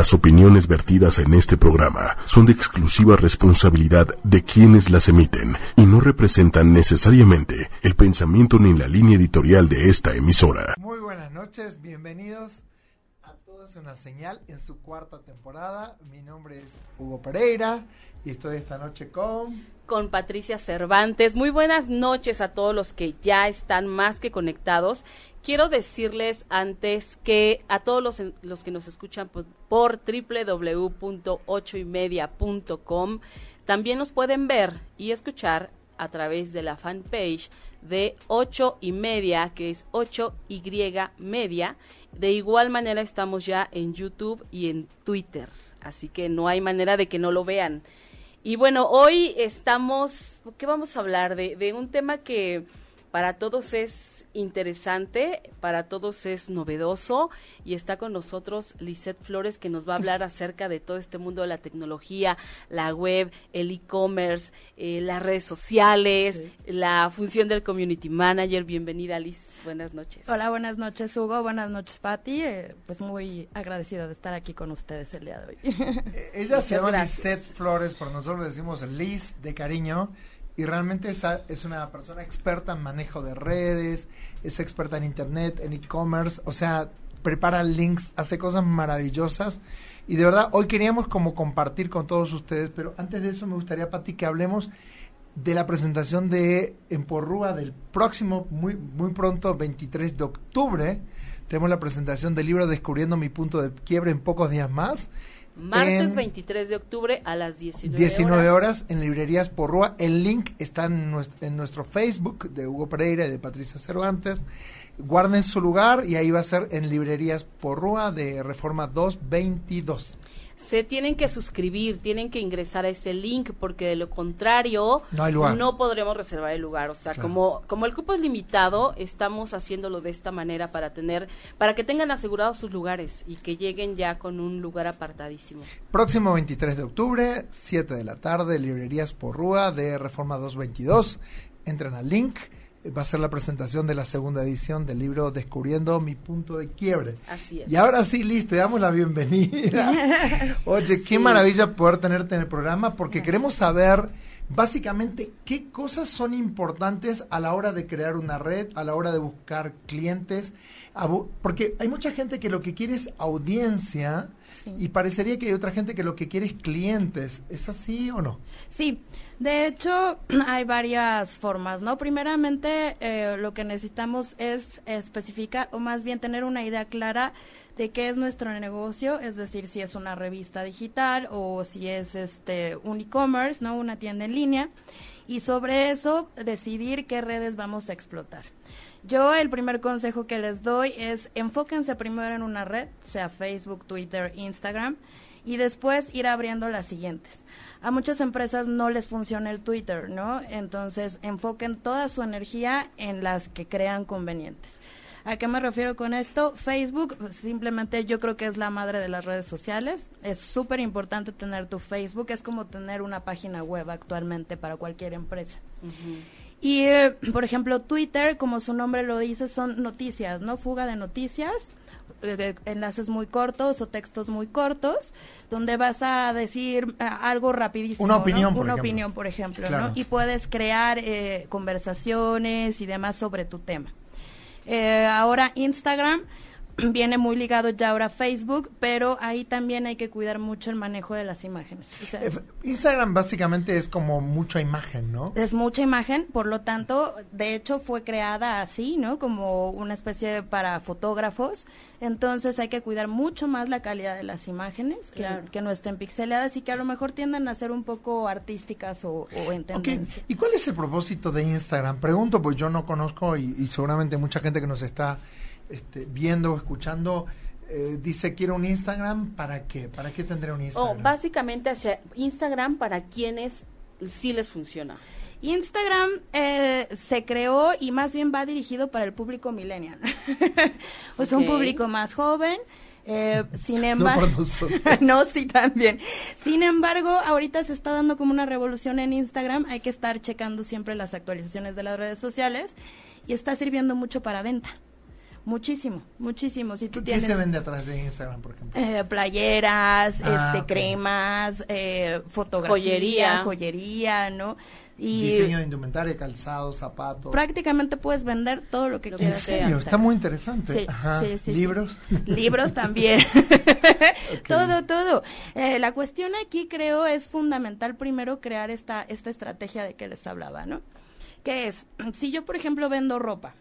Las opiniones vertidas en este programa son de exclusiva responsabilidad de quienes las emiten y no representan necesariamente el pensamiento ni la línea editorial de esta emisora. Muy buenas noches, bienvenidos a todos una señal en su cuarta temporada. Mi nombre es Hugo Pereira y estoy esta noche con con Patricia Cervantes. Muy buenas noches a todos los que ya están más que conectados. Quiero decirles antes que a todos los, los que nos escuchan por, por www.ochoymedia.com también nos pueden ver y escuchar a través de la fanpage de 8 y media, que es 8 y media. De igual manera estamos ya en YouTube y en Twitter, así que no hay manera de que no lo vean. Y bueno, hoy estamos, ¿qué vamos a hablar? De, de un tema que para todos es interesante, para todos es novedoso y está con nosotros Lisette Flores que nos va a hablar acerca de todo este mundo de la tecnología, la web, el e-commerce, eh, las redes sociales, la función del community manager. Bienvenida Liz, buenas noches. Hola, buenas noches Hugo, buenas noches Patti, eh, pues muy agradecida de estar aquí con ustedes el día de hoy. Eh, ella se llama Lisette Flores, por nosotros le decimos Liz de cariño y realmente es una persona experta en manejo de redes, es experta en internet, en e-commerce, o sea, prepara links, hace cosas maravillosas y de verdad hoy queríamos como compartir con todos ustedes, pero antes de eso me gustaría, Pati, que hablemos de la presentación de Emporrúa del próximo, muy, muy pronto, 23 de octubre. Tenemos la presentación del libro Descubriendo mi punto de quiebre en pocos días más. Martes 23 de octubre a las 19, 19 horas. en librerías Porrúa. El link está en nuestro, en nuestro, Facebook de Hugo Pereira y de Patricia Cervantes. Guarden su lugar y ahí va a ser en librerías Porrúa de Reforma 222 se tienen que suscribir, tienen que ingresar a ese link porque de lo contrario no, podremos reservar el lugar. O sea, como, como el cupo es limitado, estamos haciéndolo de esta manera para tener, para que tengan asegurados sus lugares y que lleguen ya con un lugar apartadísimo. Próximo 23 de octubre, 7 de la tarde, librerías por Rúa de Reforma 222. Entren al link va a ser la presentación de la segunda edición del libro Descubriendo mi punto de quiebre. Así es. Y ahora sí, Liz, te damos la bienvenida. Oye, qué maravilla poder tenerte en el programa porque queremos saber básicamente qué cosas son importantes a la hora de crear una red, a la hora de buscar clientes, porque hay mucha gente que lo que quiere es audiencia y parecería que hay otra gente que lo que quiere es clientes. ¿Es así o no? Sí. De hecho, hay varias formas, ¿no? Primeramente, eh, lo que necesitamos es especificar, o más bien tener una idea clara de qué es nuestro negocio, es decir, si es una revista digital o si es este un e-commerce, ¿no? Una tienda en línea. Y sobre eso, decidir qué redes vamos a explotar. Yo el primer consejo que les doy es enfóquense primero en una red, sea Facebook, Twitter, Instagram, y después ir abriendo las siguientes a muchas empresas no les funciona el Twitter, ¿no? Entonces enfoquen toda su energía en las que crean convenientes. ¿A qué me refiero con esto? Facebook, simplemente yo creo que es la madre de las redes sociales. Es súper importante tener tu Facebook, es como tener una página web actualmente para cualquier empresa. Y, eh, por ejemplo, Twitter, como su nombre lo dice, son noticias, ¿no? Fuga de noticias eh, enlaces muy cortos o textos muy cortos donde vas a decir eh, algo rapidísimo una opinión por una ejemplo. opinión por ejemplo ¿no? y puedes crear eh, conversaciones y demás sobre tu tema ahora Instagram viene muy ligado ya ahora a Facebook, pero ahí también hay que cuidar mucho el manejo de las imágenes. Instagram básicamente es como mucha imagen, ¿no? Es mucha imagen, por lo tanto, de hecho fue creada así, ¿no? Como una especie para fotógrafos. Entonces hay que cuidar mucho más la calidad de las imágenes, que, no estén pixeladas y que a lo mejor tiendan a ser un poco artísticas o, en tendencia. ¿Y cuál es el propósito de Instagram? Pregunto, pues yo no conozco y seguramente mucha gente que nos está este, viendo o escuchando, eh, dice quiero un Instagram, ¿para qué? ¿Para qué tendré un Instagram? Oh, básicamente hacia Instagram para quienes sí les funciona. Instagram eh, se creó y más bien va dirigido para el público millennial. pues un público más joven. Eh, sin embargo, no, sí también. Sin embargo, ahorita se está dando como una revolución en Instagram. Hay que estar checando siempre las actualizaciones de las redes sociales y está sirviendo mucho para venta Muchísimo, muchísimo. Si tú ¿Qué tienes se vende a través de Instagram, por ejemplo? eh, playeras, Ah, este, cremas, eh, fotografía, Joyería. joyería, ¿no? Y Diseño de indumentaria, calzados, zapatos. prácticamente puedes vender todo lo que ¿En quieras. sea. serio? Está muy interesante. Sí, Ajá. sí, sí, ¿Libros? sí. Libros también. Todo, todo. Eh, la cuestión aquí creo es fundamental primero crear esta, esta estrategia de que les hablaba, ¿no? Que es, si yo por ejemplo vendo ropa,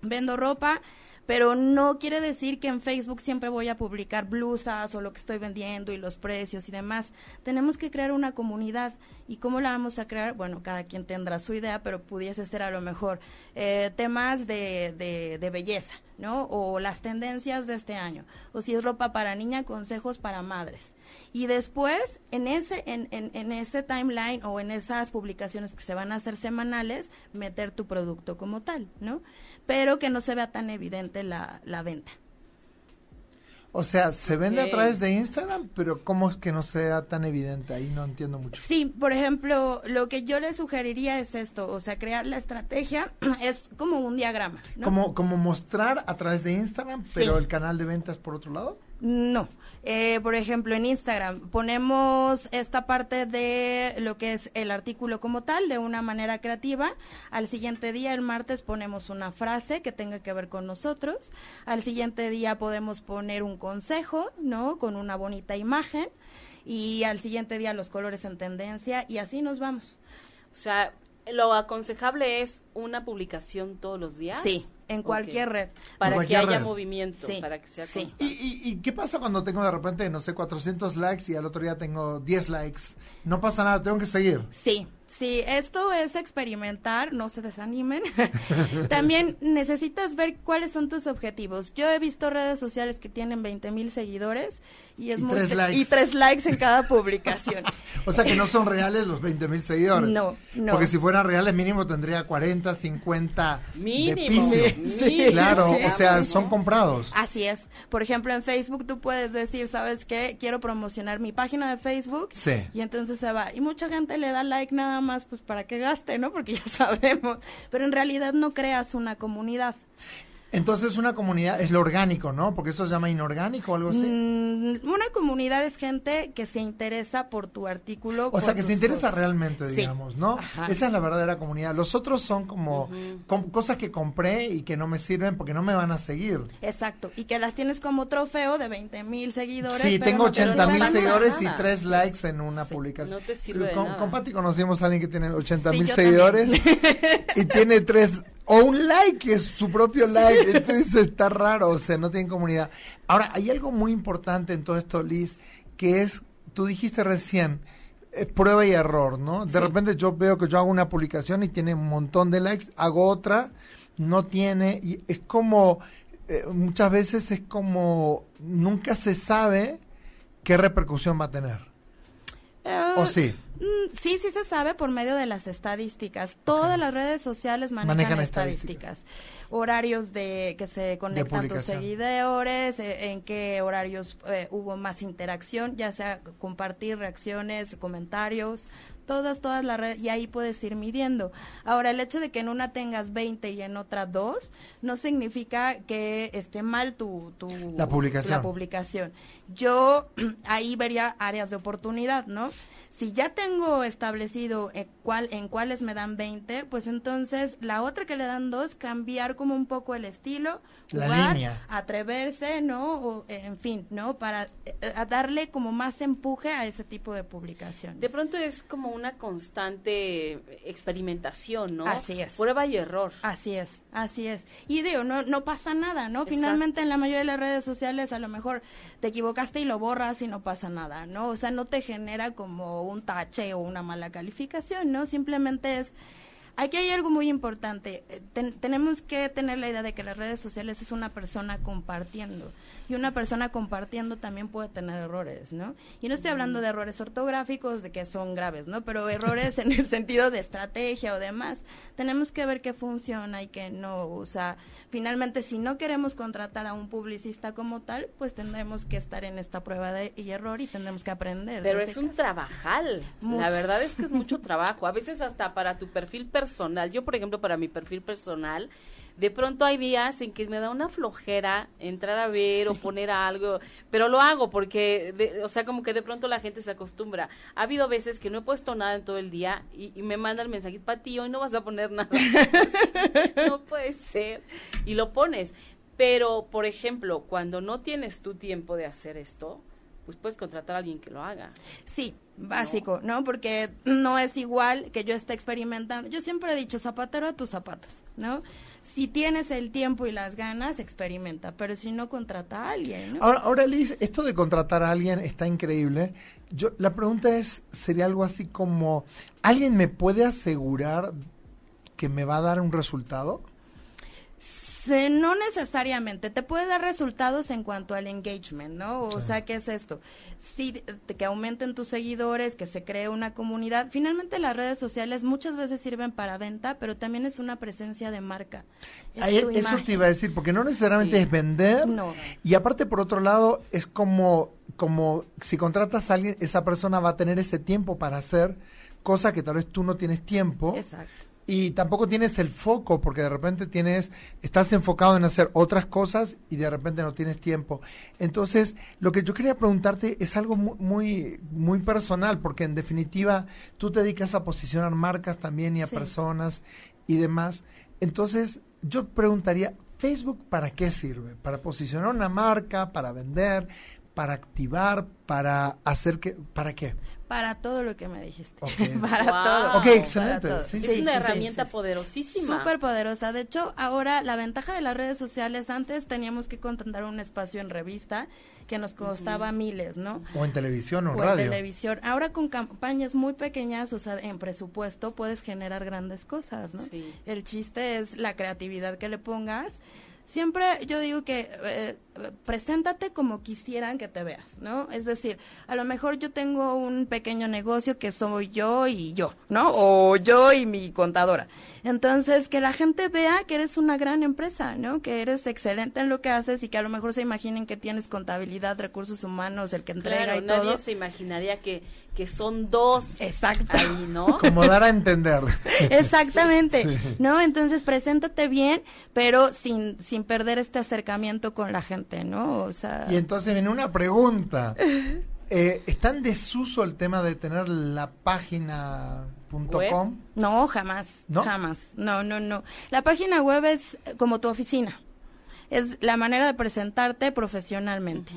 vendo ropa, pero no quiere decir que en Facebook siempre voy a publicar blusas o lo que estoy vendiendo y los precios y demás. Tenemos que crear una comunidad. ¿Y cómo la vamos a crear? Bueno, cada quien tendrá su idea, pero pudiese ser a lo mejor eh, temas de, de, de belleza, ¿no? O las tendencias de este año. O si es ropa para niña, consejos para madres. Y después, en ese, en, en, en ese timeline o en esas publicaciones que se van a hacer semanales, meter tu producto como tal, ¿no? Pero que no se vea tan evidente la, la venta. O sea, se vende a través de Instagram, pero ¿cómo es que no sea tan evidente? Ahí no entiendo mucho. Sí, por ejemplo, lo que yo le sugeriría es esto, o sea, crear la estrategia es como un diagrama, ¿no? Como, como mostrar a través de Instagram, pero Sí. el canal de ventas por otro lado. No. Eh, por ejemplo, en Instagram ponemos esta parte de lo que es el artículo como tal de una manera creativa. Al siguiente día, el martes, ponemos una frase que tenga que ver con nosotros. Al siguiente día podemos poner un consejo, ¿no? Con una bonita imagen. Y al siguiente día los colores en tendencia y así nos vamos. O sea, lo aconsejable es una publicación todos los días. Sí, en cualquier red. Para que haya red. movimiento, Sí, para que sea sí. constante. ¿Y, y, y qué pasa cuando tengo de repente, no sé, 400 likes y al otro día tengo 10 likes? No pasa nada, tengo que seguir. Sí, sí, esto es experimentar, no se desanimen. También necesitas ver cuáles son tus objetivos. Yo he visto redes sociales que tienen 20 mil seguidores y es Y muy tres likes. y tres likes en cada publicación. O sea que no son reales los 20 mil seguidores. No, no. Porque si fueran reales, mínimo tendría 40, 50 Mínimo. de piso. Sí, Claro, sí, o sea, sí. son comprados. Así es. Por ejemplo, en Facebook tú puedes decir, ¿sabes qué? Quiero promocionar mi página de Facebook. Sí. Y entonces se va. Y mucha gente le da like nada más pues para que gaste, ¿no? Porque ya sabemos. Pero en realidad no creas una comunidad. Entonces una comunidad es lo orgánico, ¿no? Porque eso se llama inorgánico o algo así. Mm, una comunidad es gente que se interesa por tu artículo. O sea, que se interesa cosas. realmente, Sí. digamos, ¿no? Ajá. Esa es la verdadera comunidad. Los otros son como com- cosas que compré y que no me sirven porque no me van a seguir. Exacto. Y que las tienes como trofeo de 20 mil seguidores. Sí, pero tengo no te 80 mil seguidores y nada. 3 likes en una Sí, publicación. no te sirve de con, nada. con Pati conocimos a alguien que tiene 80 Sí, mil seguidores también. y tiene 3 o un like, es su propio like. Entonces está raro, o sea, no tienen comunidad. Ahora, hay algo muy importante en todo esto, Liz, que es, tú dijiste recién, eh, prueba y error, ¿no? De Sí. repente yo veo que yo hago una publicación y tiene un montón de likes, hago otra, no tiene, y es como, eh, muchas veces es como, nunca se sabe qué repercusión va a tener. Eh, ¿O sí? Mm, Sí, sí se sabe por medio de las estadísticas. Todas las redes sociales manejan, Manejan estadísticas. Horarios de que se conectan tus seguidores, eh, en qué horarios eh, hubo más interacción, ya sea compartir reacciones, comentarios, todas, todas las redes, y ahí puedes ir midiendo. Ahora, el hecho de que en una tengas 20 y en otra 2, no significa que esté mal tu, tu La publicación. la publicación. Yo ahí vería áreas de oportunidad, ¿no? Si ya tengo establecido en, cuál, en cuáles me dan 20, pues entonces la otra que le dan dos, cambiar como un poco el estilo, La jugar, línea. atreverse, ¿no? O, en fin, ¿no? Para eh, a darle como más empuje a ese tipo de publicaciones. De pronto es como una constante experimentación, ¿no? Así es. Prueba y error. Así es, así es. Y digo, no, no pasa nada, ¿no? Exacto. Finalmente en la mayoría de las redes sociales a lo mejor te equivocaste y lo borras y no pasa nada, ¿no? O sea, no te genera como un tache o una mala calificación, ¿no? Simplemente es... Aquí hay algo muy importante. Eh, ten- tenemos que tener la idea de que las redes sociales es una persona compartiendo. Y una persona compartiendo también puede tener errores, ¿no? Y no estoy hablando de errores ortográficos, de que son graves, ¿no? Pero errores en el sentido de estrategia o demás. Tenemos que ver qué funciona y qué no. O sea, finalmente, si no queremos contratar a un publicista como tal, pues tendremos que estar en esta prueba de y error y tendremos que aprender. de Pero este es un caso. trabajal. Mucho. La verdad es que es mucho trabajo. A veces hasta para tu perfil personal. Yo, por ejemplo, para mi perfil personal, de pronto hay días en que me da una flojera entrar a ver o poner algo, pero lo hago porque, o sea, como que de pronto la gente se acostumbra. Ha habido veces que no he puesto nada en todo el día y, me manda el mensaje, Pati, hoy no vas a poner nada. no puede ser. Y lo pones. Pero, por ejemplo, cuando no tienes tu tiempo de hacer esto, pues puedes contratar a alguien que lo haga. Sí, básico, ¿no? Porque no es igual que yo esté experimentando. Yo siempre he dicho, zapatero a tus zapatos, ¿no? Si tienes el tiempo y las ganas, experimenta, pero si no, contrata a alguien. Ahora, ahora, Liz, esto de contratar a alguien está increíble. Yo, la pregunta es, ¿sería algo así como, ¿alguien me puede asegurar que me va a dar un resultado? No necesariamente, te puede dar resultados en cuanto al engagement, ¿no? O sea, ¿qué es esto? Sí, que aumenten tus seguidores, que se cree una comunidad. Finalmente las redes sociales muchas veces sirven para venta, pero también es una presencia de marca. eso te iba a decir, porque no necesariamente es vender. No. Y aparte, por otro lado, es como, como si contratas a alguien, esa persona va a tener ese tiempo para hacer cosa que tal vez tú no tienes tiempo. Exacto y tampoco tienes el foco porque de repente tienes estás enfocado en hacer otras cosas y de repente no tienes tiempo. Entonces lo que yo quería preguntarte es algo muy muy personal porque en definitiva tú te dedicas a posicionar marcas también y a personas y demás. Entonces yo preguntaría Facebook para qué sirve para posicionar una marca para vender para activar para hacer que para qué para todo lo que me dijiste. para todo. Ok, excelente. es una herramienta poderosísima. Súper poderosa. De hecho, ahora la ventaja de las redes sociales, antes teníamos que contratar un espacio en revista que nos costaba miles, ¿no? O en televisión o, o radio. en televisión. Ahora con campañas muy pequeñas, o sea, en presupuesto, puedes generar grandes cosas, ¿no? El chiste es la creatividad que le pongas siempre yo digo que eh, preséntate como quisieran que te veas, ¿no? Es decir, a lo mejor yo tengo un pequeño negocio que soy yo y yo, ¿no? O yo y mi contadora. Entonces, que la gente vea que eres una gran empresa, ¿no? Que eres excelente en lo que haces y que a lo mejor se imaginen que tienes contabilidad, recursos humanos, el que entrega y todo. Nadie se imaginaría que que son dos Exacto. ahí, ¿no? Como dar a entender. Exactamente, ¿no? Entonces, preséntate bien, pero sin, sin perder este acercamiento con la gente, ¿no? O sea... Y entonces viene una pregunta. Eh, ¿Está en desuso el tema de tener la página .com? No, jamás, ¿No? jamás. No, no, no. La página web es como tu oficina. Es la manera de presentarte profesionalmente.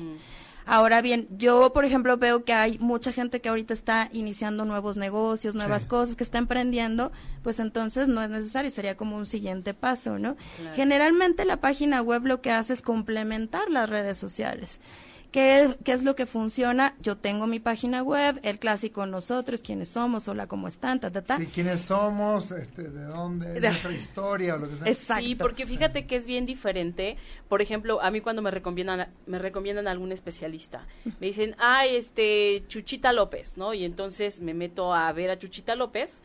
Ahora bien, yo, por ejemplo, veo que hay mucha gente que ahorita está iniciando nuevos negocios, nuevas cosas, que está emprendiendo, pues entonces no es necesario, sería como un siguiente paso, ¿no? Generalmente la página web lo que hace es complementar las redes sociales. ¿Qué, ¿Qué, es lo que funciona? Yo tengo mi página web, el clásico nosotros, quiénes somos, hola, cómo están, ta, ta, ta. Sí, quiénes somos, este, de dónde, nuestra historia o lo que sea. Exacto. Sí, porque fíjate que es bien diferente. Por ejemplo, a mí cuando me recomiendan, me recomiendan a algún especialista, me dicen, ay, este, Chuchita López, ¿no? Y entonces me meto a ver a Chuchita López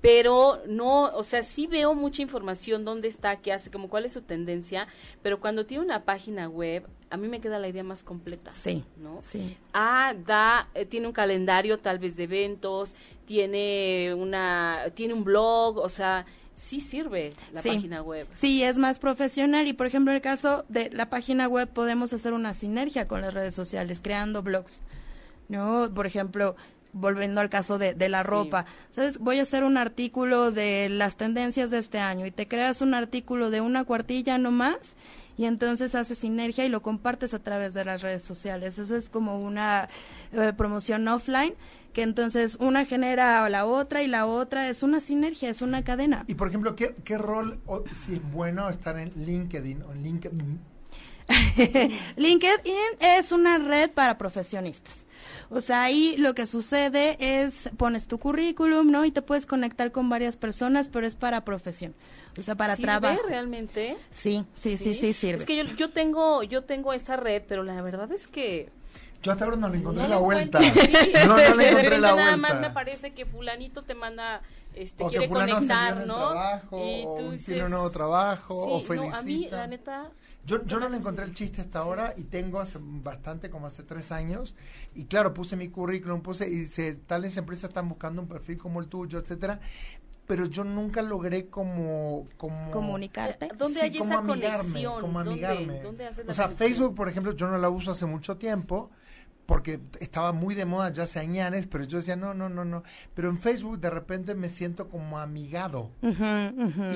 pero no, o sea, sí veo mucha información, dónde está, qué hace, como cuál es su tendencia, pero cuando tiene una página web, a mí me queda la idea más completa. Sí. ¿No? Sí. Ah, da, eh, tiene un calendario tal vez de eventos, tiene una, tiene un blog, o sea, sí sirve la página web. Sí, es más profesional y por ejemplo en el caso de la página web podemos hacer una sinergia con las redes sociales, creando blogs. ¿No? Por ejemplo, volviendo al caso de, de la ropa, ¿sabes? Voy a hacer un artículo de las tendencias de este año y te creas un artículo de una cuartilla nomás y entonces haces sinergia y lo compartes a través de las redes sociales. Eso es como una eh, promoción offline que entonces una genera a la otra y la otra es una sinergia, es una cadena. Y por ejemplo, ¿qué, qué rol, si es bueno estar en LinkedIn o en LinkedIn? LinkedIn es una red para profesionistas. O sea, ahí lo que sucede es pones tu currículum, ¿no? Y te puedes conectar con varias personas, pero es para profesión. O sea, para trabajo. realmente? Sí, sí, sí, sí, sirve. Es que yo, yo tengo yo tengo esa red, pero la verdad es que yo hasta ahora no le encontré la vuelta. No, no le encontré la vuelta. Nada más me parece que fulanito te manda este, quiere conectar, ¿no? y tú tiene un nuevo trabajo, o felicita. a mí, la neta, yo, yo no le encontré el chiste hasta ahora y tengo hace bastante, como hace tres años. Y claro, puse mi currículum, puse, y dice, tales empresas están buscando un perfil como el tuyo, etcétera. pero yo nunca logré como... como Comunicarte. Eh, ¿Dónde hay esa conexión? Como amigarme. ¿Dónde, o sea, Facebook, por ejemplo, yo no la uso hace mucho tiempo porque estaba muy de moda ya hace años, pero yo decía, no, no, no, no. Pero en Facebook de repente me siento como amigado.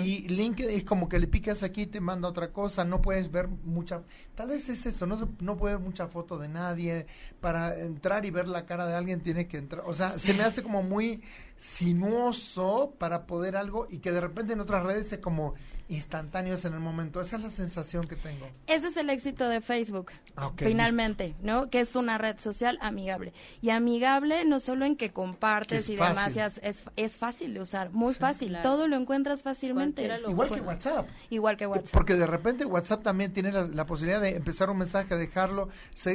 Y LinkedIn es como que le picas aquí y te manda otra cosa, no puedes ver mucha... Tal vez es eso, no, no puedes ver mucha foto de nadie. Para entrar y ver la cara de alguien tienes que entrar. O sea, se me hace como muy sinuoso para poder algo y que de repente en otras redes es como instantáneos en el momento. Esa es la sensación que tengo. Ese es el éxito de Facebook, ah, finalmente, ¿no? Que es una red social amigable. Y amigable no solo en que compartes y demás, es, es fácil de usar, muy fácil. Todo lo encuentras fácilmente. Igual que WhatsApp. Igual que WhatsApp. Porque de repente WhatsApp también tiene la, posibilidad de empezar un mensaje, dejarlo,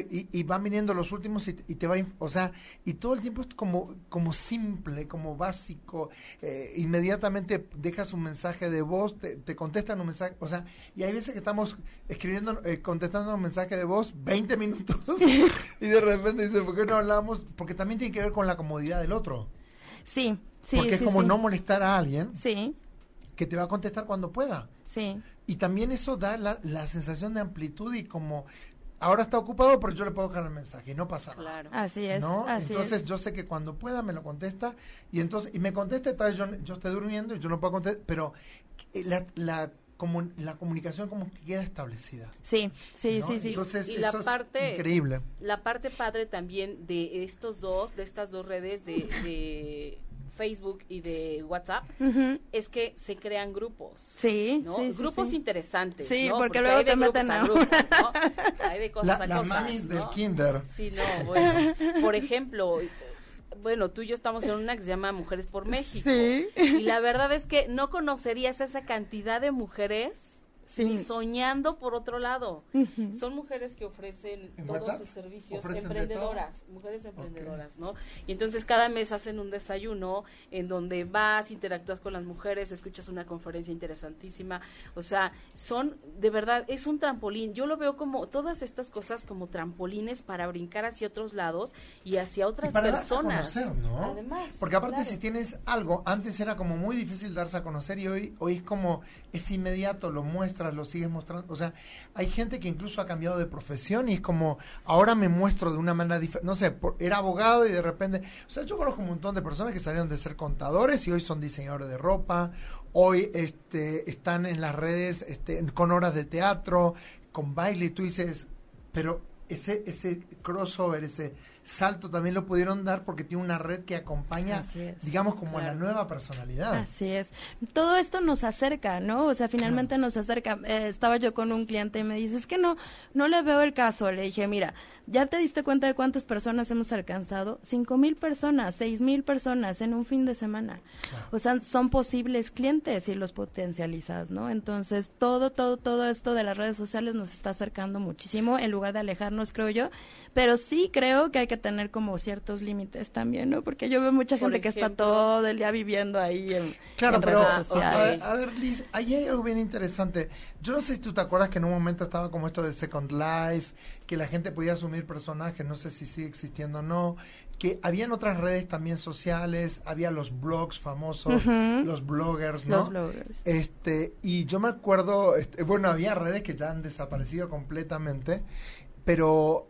y, van viniendo los últimos y, te va, o sea, y todo el tiempo es como, como simple, como básico. Eh, inmediatamente dejas un mensaje de voz, te, te contestan un mensaje, o sea, y hay veces que estamos escribiendo, eh, contestando un mensaje de voz 20 minutos y de repente dice, ¿por qué no hablamos? Porque también tiene que ver con la comodidad del otro. Sí, sí. Porque es como no molestar a alguien. Sí. Que te va a contestar cuando pueda. Sí. Y también eso da la, la sensación de amplitud y como ahora está ocupado, pero yo le puedo dejar el mensaje y no pasa nada. Claro. Así es. ¿no? entonces yo sé que cuando pueda me lo contesta y entonces y me contesta, tal vez yo, yo estoy durmiendo y yo no puedo contestar, pero la, la como la comunicación como que queda establecida. Sí, sí, sí, sí. Entonces, y la parte increíble. La parte padre también de estos dos, de estas dos redes de Facebook y de WhatsApp es que se crean grupos. Sí, ¿no? grupos interesantes. Sí, porque, luego te meten a grupos, ¿no? Hay de cosas la, a cosas. del kinder. Sí, no, bueno. Por ejemplo, bueno, tú y yo estamos en una que se llama Mujeres por México. Sí. Y la verdad es que no conocerías esa cantidad de mujeres soñando por otro lado. Son mujeres que ofrecen todos sus servicios, emprendedoras, mujeres emprendedoras, ¿no? Y entonces cada mes hacen un desayuno en donde vas, interactúas con las mujeres, escuchas una conferencia interesantísima. O sea, son, de verdad, es un trampolín. Yo lo veo como todas estas cosas como trampolines para brincar hacia otros lados y hacia otras personas. Además. Porque aparte si tienes algo, antes era como muy difícil darse a conocer y hoy, hoy es como, es inmediato, lo muestras lo sigues mostrando. O sea, hay gente que incluso ha cambiado de profesión y es como, ahora me muestro de una manera diferente. No sé, era abogado y de repente. O sea, yo conozco un montón de personas que salieron de ser contadores y hoy son diseñadores de ropa. Hoy este, están en las redes este, con horas de teatro, con baile. Y tú dices, pero ese, ese crossover, ese salto también lo pudieron dar porque tiene una red que acompaña, digamos, como a la nueva personalidad. Así es. Todo esto nos acerca, ¿no? O sea, finalmente nos acerca. Eh, estaba yo con un cliente y me dice, es que no, no le veo el caso. Le dije, mira, ¿ya te diste cuenta de cuántas personas hemos alcanzado? Cinco mil personas, seis mil personas en un fin de semana. O sea, son posibles clientes si los potencializas, ¿no? Entonces, todo, todo, todo esto de las redes sociales nos está acercando muchísimo en lugar de alejarnos, creo yo. Pero sí creo que hay que tener como ciertos límites también, ¿no? Porque yo veo mucha gente que está todo el día viviendo ahí en, claro, pero, redes sociales. A, ver, Liz, ahí hay algo bien interesante. Yo no sé si tú te acuerdas que en un momento estaba como esto de Second Life, que la gente podía asumir personajes, no sé si sigue existiendo o no, que habían otras redes también sociales, había los blogs famosos, los bloggers, ¿no? Los bloggers. Este, y yo me acuerdo, este, bueno, había redes que ya han desaparecido completamente, pero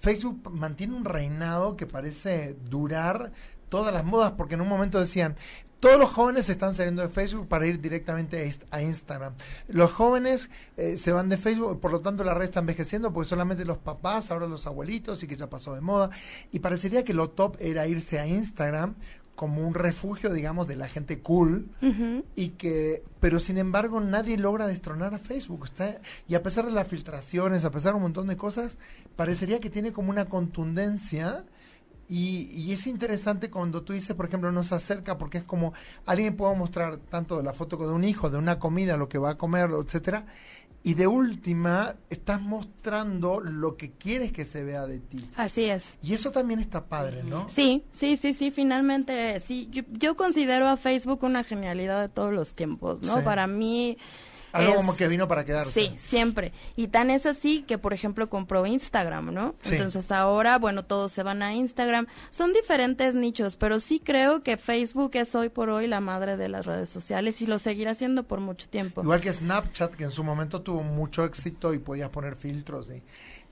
Facebook mantiene un reinado que parece durar todas las modas, porque en un momento decían, todos los jóvenes están saliendo de Facebook para ir directamente a Instagram. Los jóvenes eh, se van de Facebook, por lo tanto la red está envejeciendo porque solamente los papás, ahora los abuelitos y que ya pasó de moda. Y parecería que lo top era irse a Instagram como un refugio, digamos, de la gente cool y que, pero sin embargo nadie logra destronar a Facebook. Está, y a pesar de las filtraciones, a pesar de un montón de cosas, parecería que tiene como una contundencia y, y, es interesante cuando tú dices, por ejemplo, no se acerca porque es como alguien puede mostrar tanto la foto de un hijo, de una comida, lo que va a comer, etcétera, y de última estás mostrando lo que quieres que se vea de ti. Así es. Y eso también está padre, ¿no? Sí, sí, sí, sí, finalmente sí. Yo, considero a Facebook una genialidad de todos los tiempos, ¿no? Para mí Algo como que vino para quedarse. Sí, siempre. Y tan es así que, por ejemplo, compró Instagram, ¿no? Entonces ahora, bueno, todos se van a Instagram. Son diferentes nichos, pero sí creo que Facebook es hoy por hoy la madre de las redes sociales y lo seguirá siendo por mucho tiempo. Igual que Snapchat, que en su momento tuvo mucho éxito y podía poner filtros,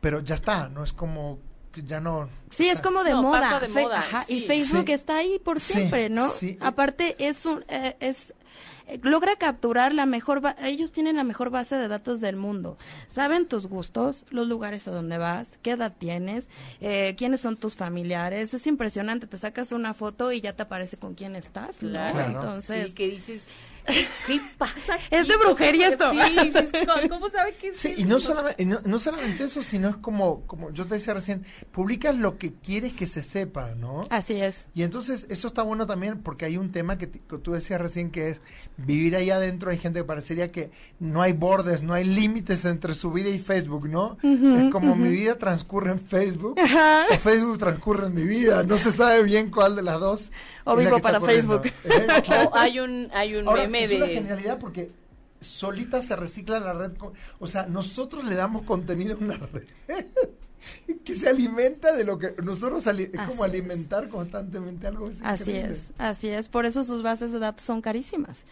pero ya está, no es como ya no. Sí, es como de moda. Y Facebook está ahí por siempre, ¿no? Aparte es un eh, es logra capturar la mejor, ellos tienen la mejor base de datos del mundo. Saben tus gustos, los lugares a donde vas, qué edad tienes, eh, quiénes son tus familiares. Es impresionante, te sacas una foto y ya te aparece con quién estás. Claro. Entonces, que dices, ¿Qué pasa? Es de brujería eso. Sí, ¿cómo sabe que sí? y no solamente, no, solamente eso, sino es como, como yo te decía recién, publicas lo que quieres que se sepa, ¿no? Así es. Y entonces eso está bueno también porque hay un tema que, tú decías recién que es vivir ahí adentro. Hay gente que parecería que no hay bordes, no hay límites entre su vida y Facebook, ¿no? es como mi vida transcurre en Facebook o Facebook transcurre en mi vida. No se sabe bien cuál de las dos. O vivo para Facebook. ¿Eh? o hay un, hay un meme es una genialidad porque solita se recicla la red. O sea, nosotros le damos contenido a una red que se alimenta de lo que nosotros es como alimentar constantemente algo. así es, así es. Por eso sus bases de datos son carísimas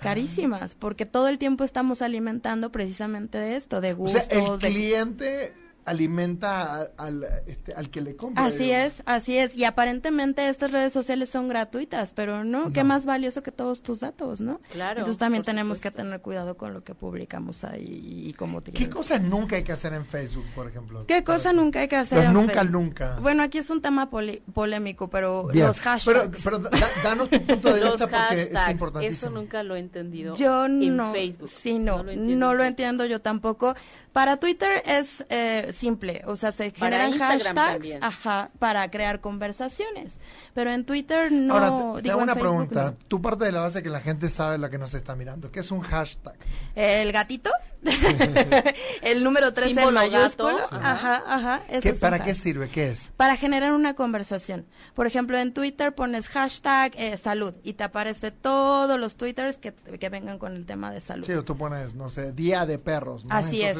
carísimas, porque todo el tiempo estamos alimentando precisamente de esto, de gustos. O sea, el cliente alimenta al, este, al que le compra. Así es, así es. Y aparentemente estas redes sociales son gratuitas, pero no, qué más valioso que todos tus datos, ¿no? Claro. Entonces también tenemos que tener cuidado con lo que publicamos ahí y cómo ¿Qué cosa nunca hay que hacer en Facebook, por ejemplo? ¿Qué cosa nunca hay que hacer? en nunca, nunca. Bueno, aquí es un tema polémico, pero los hashtags. Pero, pero danos tu punto de vista porque es importantísimo. Eso nunca lo he entendido. Yo no. Facebook. Sí, no, no lo entiendo yo tampoco. Para Twitter es eh, simple, o sea, se generan hashtags ajá, para crear conversaciones. Pero en Twitter no. Ahora, te, una pregunta. Tu parte de la base que la gente sabe la que nos está mirando. ¿Qué es un hashtag? El gatito. el número 13 en mayúsculo. Ajá, ajá. ¿Para qué sirve? ¿Qué es? Para generar una conversación. Por ejemplo, en Twitter pones hashtag eh, salud y te aparece todos los twitters que, que, vengan con el tema de salud. Sí, o tú pones, no sé, día de perros. ¿no? Así es.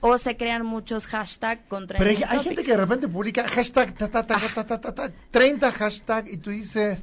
O se crean muchos hashtags contra Pero hay, gente que de repente publica hashtag ta, ta, ta, 30 hashtag y tú dices,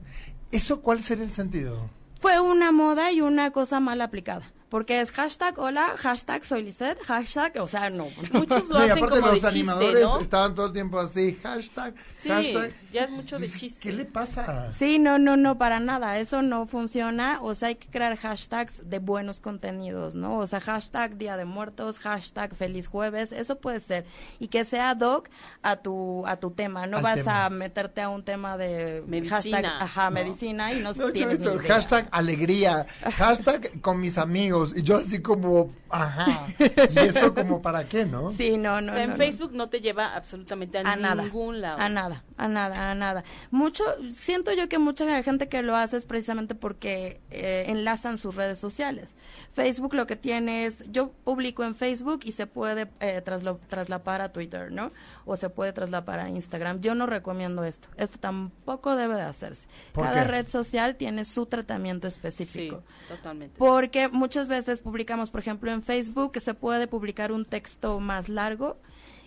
¿eso cuál sería el sentido? Fue una moda y una cosa mal aplicada porque es hashtag hola, hashtag soy Lizette, hashtag, o sea, no. Muchos lo hacen como los de animadores chiste, ¿no? estaban todo el tiempo así, hashtag, sí, hashtag. ya es mucho de chiste. ¿Qué le pasa? Sí, no, no, no, para nada, eso no funciona, o sea, hay que crear hashtags de buenos contenidos, ¿no? O sea, hashtag Día de Muertos, hashtag Feliz Jueves, eso puede ser, y que sea doc a tu, a tu tema, no vas a meterte a un tema de medicina. hashtag, ajá, medicina y no, no tienes ni idea. Hashtag alegría, hashtag con mis amigos, y yo así como, ajá. ¿Y eso como para qué, no? Sí, no, no. O sea, en Facebook no. te lleva absolutamente a, ningún lado. A nada, a nada, a nada. Mucho, siento yo que mucha gente que lo hace es precisamente porque eh, enlazan sus redes sociales. Facebook lo que tiene es, yo publico en Facebook y se puede eh, traslapar a Twitter, ¿no? O se puede traslapar a Instagram. Yo no recomiendo esto. Esto tampoco debe de hacerse. Cada red social tiene su tratamiento específico. Sí, totalmente. Porque muchas veces publicamos, por ejemplo, en Facebook que se puede publicar un texto más largo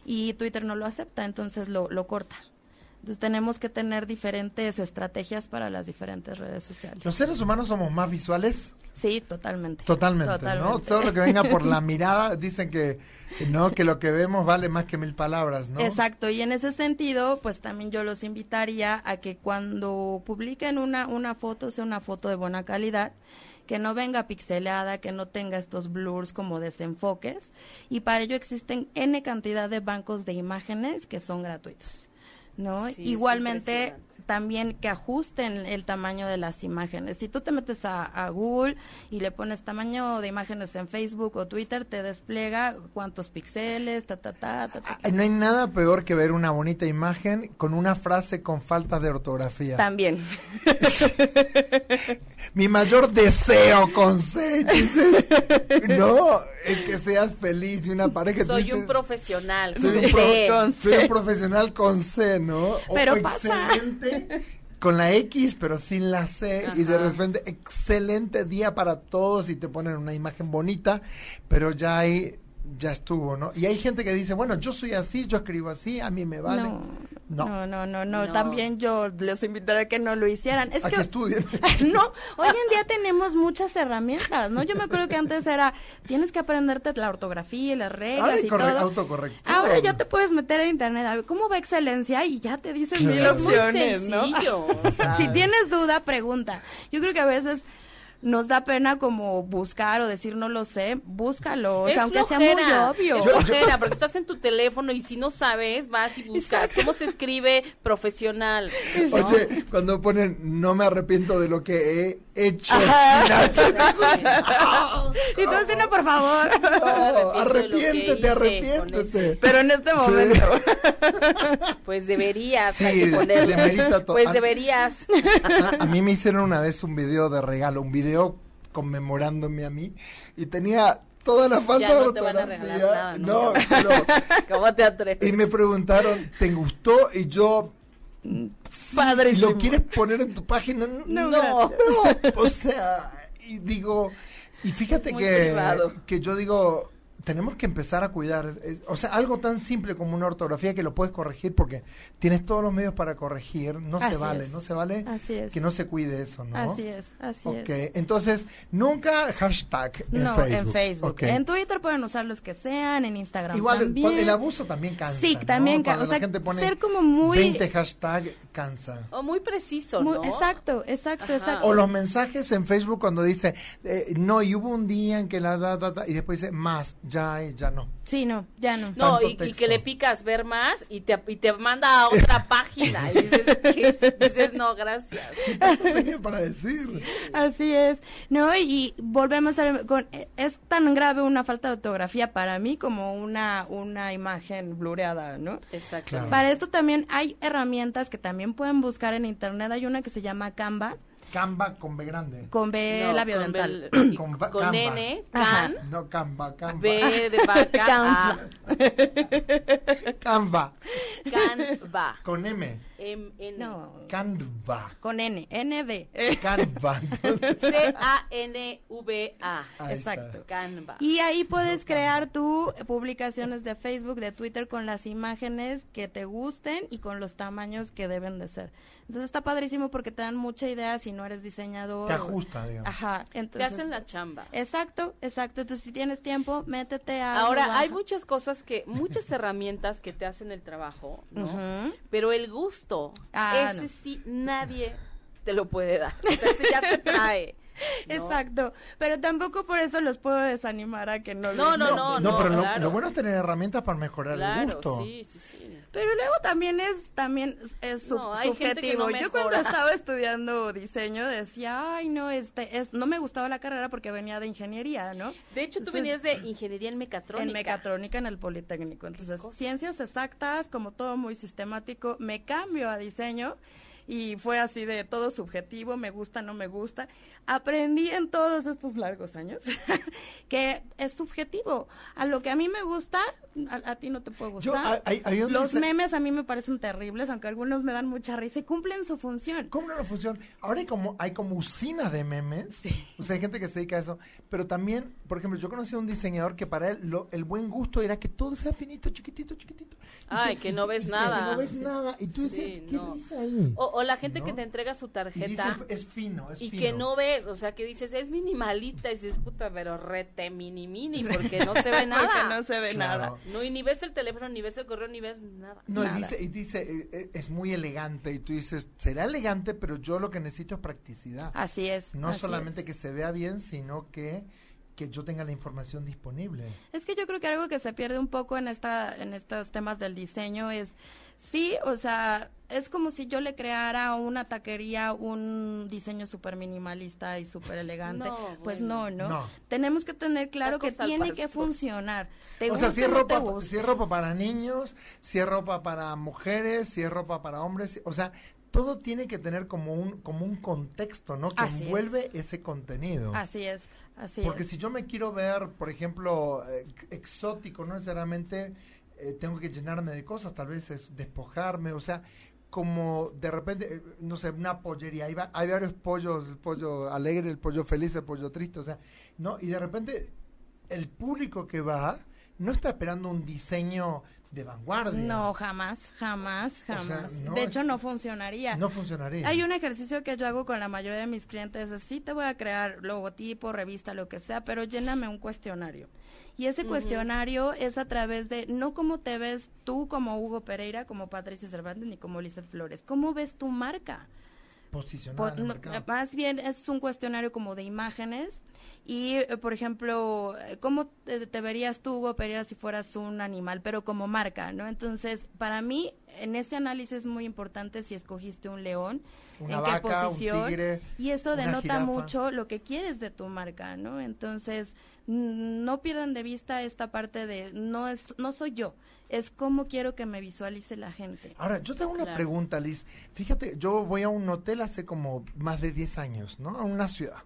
y Twitter no lo acepta, entonces lo, lo corta. Entonces tenemos que tener diferentes estrategias para las diferentes redes sociales. ¿Los seres humanos somos más visuales? Sí, totalmente. Totalmente, ¿no? Todo lo que venga por la mirada, dicen que no, que lo que vemos vale más que mil palabras, ¿no? Exacto, y en ese sentido, pues también yo los invitaría a que cuando publiquen una, una foto, sea una foto de buena calidad, que no venga pixelada, que no tenga estos blurs como desenfoques, y para ello existen N cantidad de bancos de imágenes que son gratuitos. ¿No? Igualmente también que ajusten el tamaño de las imágenes. Si tú te metes a, Google y le pones tamaño de imágenes en Facebook o Twitter, te despliega cuántos píxeles, ta, ta, ta, ta, No hay nada peor que ver una bonita imagen con una frase con faltas de ortografía. También. Mi mayor deseo, con no, es que seas feliz y una pareja Soy un profesional, soy un, soy un profesional con C, ¿no? Pero pasa. Excelente con la X, pero sin la C, y de repente, excelente día para todos, y te ponen una imagen bonita, pero ya hay ya estuvo, ¿no? Y hay gente que dice, bueno, yo soy así, yo escribo así, a mí me vale. No, no, no, no, también yo les invitaría a que no lo hicieran. Es a que, estudien. no, hoy en día tenemos muchas herramientas, ¿no? Yo me acuerdo que antes era, tienes que aprenderte la ortografía y las reglas y todo. Ahora ya te puedes meter a internet, a ver cómo va excelencia y ya te dicen mil opciones, ¿no? si tienes duda, pregunta. Yo creo que a veces nos da pena como buscar o decir no lo sé, búscalo, o sea, aunque sea muy obvio. Es porque estás en tu teléfono y si no sabes, vas y buscas cómo se escribe profesional. Oye, cuando ponen no me arrepiento de lo que he hecho y tú no, por favor. No, arrepiéntete, arrepiéntete. Pero en este momento. pues deberías, sí, Pues deberías. A, a mí me hicieron una vez un video de regalo, un video conmemorándome a mí y tenía toda la falta de ortografía. No, ¿Cómo te atreves? Y me preguntaron, ¿te gustó? Y yo Padre, ¿y lo quieres poner en tu página? No, no, O sea, y digo, y fíjate que, que yo digo, tenemos que empezar a cuidar, o sea, algo tan simple como una ortografía que lo puedes corregir porque tienes todos los medios para corregir, no se vale, no se vale que no se cuide eso, ¿no? Así es, así es. entonces, nunca hashtag en no, en Facebook. En Twitter pueden usar los que sean, en Instagram Igual, también. El, abuso también cansa, Sí, también cansa. O sea, ser como muy... 20 hashtag cansa. O muy preciso, ¿no? exacto, exacto, exacto. O los mensajes en Facebook cuando dice, eh, no, y hubo un día en que la... y después dice, más, ya, ya no. Sí, no, ya no. No, y, que le picas ver más y te, y te manda a otra página y dices, dices no, gracias. tenía para decir. Así es. No, y, volvemos a con, es tan grave una falta de ortografía para mí como una, una imagen blureada, ¿no? Exacto. Para esto también hay herramientas que también pueden buscar en internet. Hay una que se llama Canva Canva con B grande. Con B labio dental. Con, con N, can. No, Canva, Canva. B de vaca. Canva. Canva. Canva. Con M. M N. No. Canva. Con N. N B. Canva. C-A-N-V-A. Exacto. Canva. Y ahí puedes crear tu publicaciones de Facebook, de Twitter con las imágenes que te gusten y con los tamaños que deben de ser. Entonces está padrísimo porque te dan mucha idea si no eres diseñador. Te ajusta, digamos. Ajá. Entonces, te hacen la chamba. Exacto, exacto. Entonces si tienes tiempo, métete a... Ahora, hay muchas cosas que, muchas herramientas que te hacen el trabajo, ¿no? Pero el gusto, ah, ese sí nadie te lo puede dar. O sea, ese ya te trae. Exacto, pero tampoco por eso los puedo desanimar a que no No, no, no, no, pero lo, bueno es tener herramientas para mejorar el gusto. Sí, sí, sí. Pero luego también es también es subjetivo. Yo cuando estaba estudiando diseño decía, "Ay, no, este es no me gustaba la carrera porque venía de ingeniería, ¿no?" De hecho, tú venías de ingeniería en mecatrónica. En mecatrónica en el Politécnico. Entonces, ciencias exactas, como todo muy sistemático, me cambio a diseño y fue así de todo subjetivo, me gusta, no me gusta. Aprendí en todos estos largos años que es subjetivo. A lo que a mí me gusta, a, ti no te puede gustar. Los memes a mí me parecen terribles, aunque algunos me dan mucha risa y cumplen su función. Cumplen la función. Ahora hay como, hay como usinas de memes. O sea, hay gente que se dedica a eso. Pero también, por ejemplo, yo conocí a un diseñador que para él lo, el buen gusto era que todo sea finito, chiquitito, chiquitito. Ay, que, no ves nada. Que no ves nada. Y tú dices, ¿qué dice ahí? O, la gente que te entrega su tarjeta. es fino, es y que no ves, o sea, que dices, es minimalista. Y dices, puta, pero rete mini mini, porque no se ve nada. porque no se ve nada. No, y ni ves el teléfono, ni ves el correo, ni ves nada. No, y dice, y dice eh, eh, es muy elegante. Y tú dices, será elegante, pero yo lo que necesito es practicidad. Así es. No solamente que se vea bien, sino que que yo tenga la información disponible. Es que yo creo que algo que se pierde un poco en esta en estos temas del diseño es sí, o sea, es como si yo le creara a una taquería un diseño súper minimalista y súper elegante. pues no, no, Tenemos que tener claro que tiene que funcionar. o sea, si es, ropa, si es ropa para niños, si es ropa para mujeres, si es ropa para hombres, o sea, todo tiene que tener como un como un contexto, ¿no? Que envuelve ese contenido. Así es, así Porque si yo me quiero ver, por ejemplo, eh, exótico, no necesariamente eh, tengo que llenarme de cosas, tal vez es despojarme, o sea, como de repente, eh, no sé, una pollería, hay, hay varios pollos, el pollo alegre, el pollo feliz, el pollo triste, o sea, ¿no? Y de repente el público que va no está esperando un diseño de vanguardia. No, jamás, jamás, jamás. de hecho, no funcionaría. No funcionaría. Hay un ejercicio que yo hago con la mayoría de mis clientes, es sí te voy a crear logotipo, revista, lo que sea, pero lléname un cuestionario. Y ese cuestionario es a través de, no cómo te ves tú como Hugo Pereira, como Patricia Cervantes, ni como Lizeth Flores, cómo ves tu marca. Más bien es un cuestionario como de imágenes y, eh, por ejemplo, eh, ¿cómo te, verías tú, Hugo Pereira, si fueras un animal, pero como marca, ¿no? Entonces, para mí, en este análisis es muy importante si escogiste un león, en qué posición, y eso denota mucho lo que quieres de tu marca, ¿no? Entonces, no pierdan de vista esta parte de no es no soy yo, es cómo quiero que me visualice la gente. Ahora, yo tengo una pregunta, Liz. Fíjate, yo voy a un hotel hace como más de 10 años, ¿no? A una ciudad.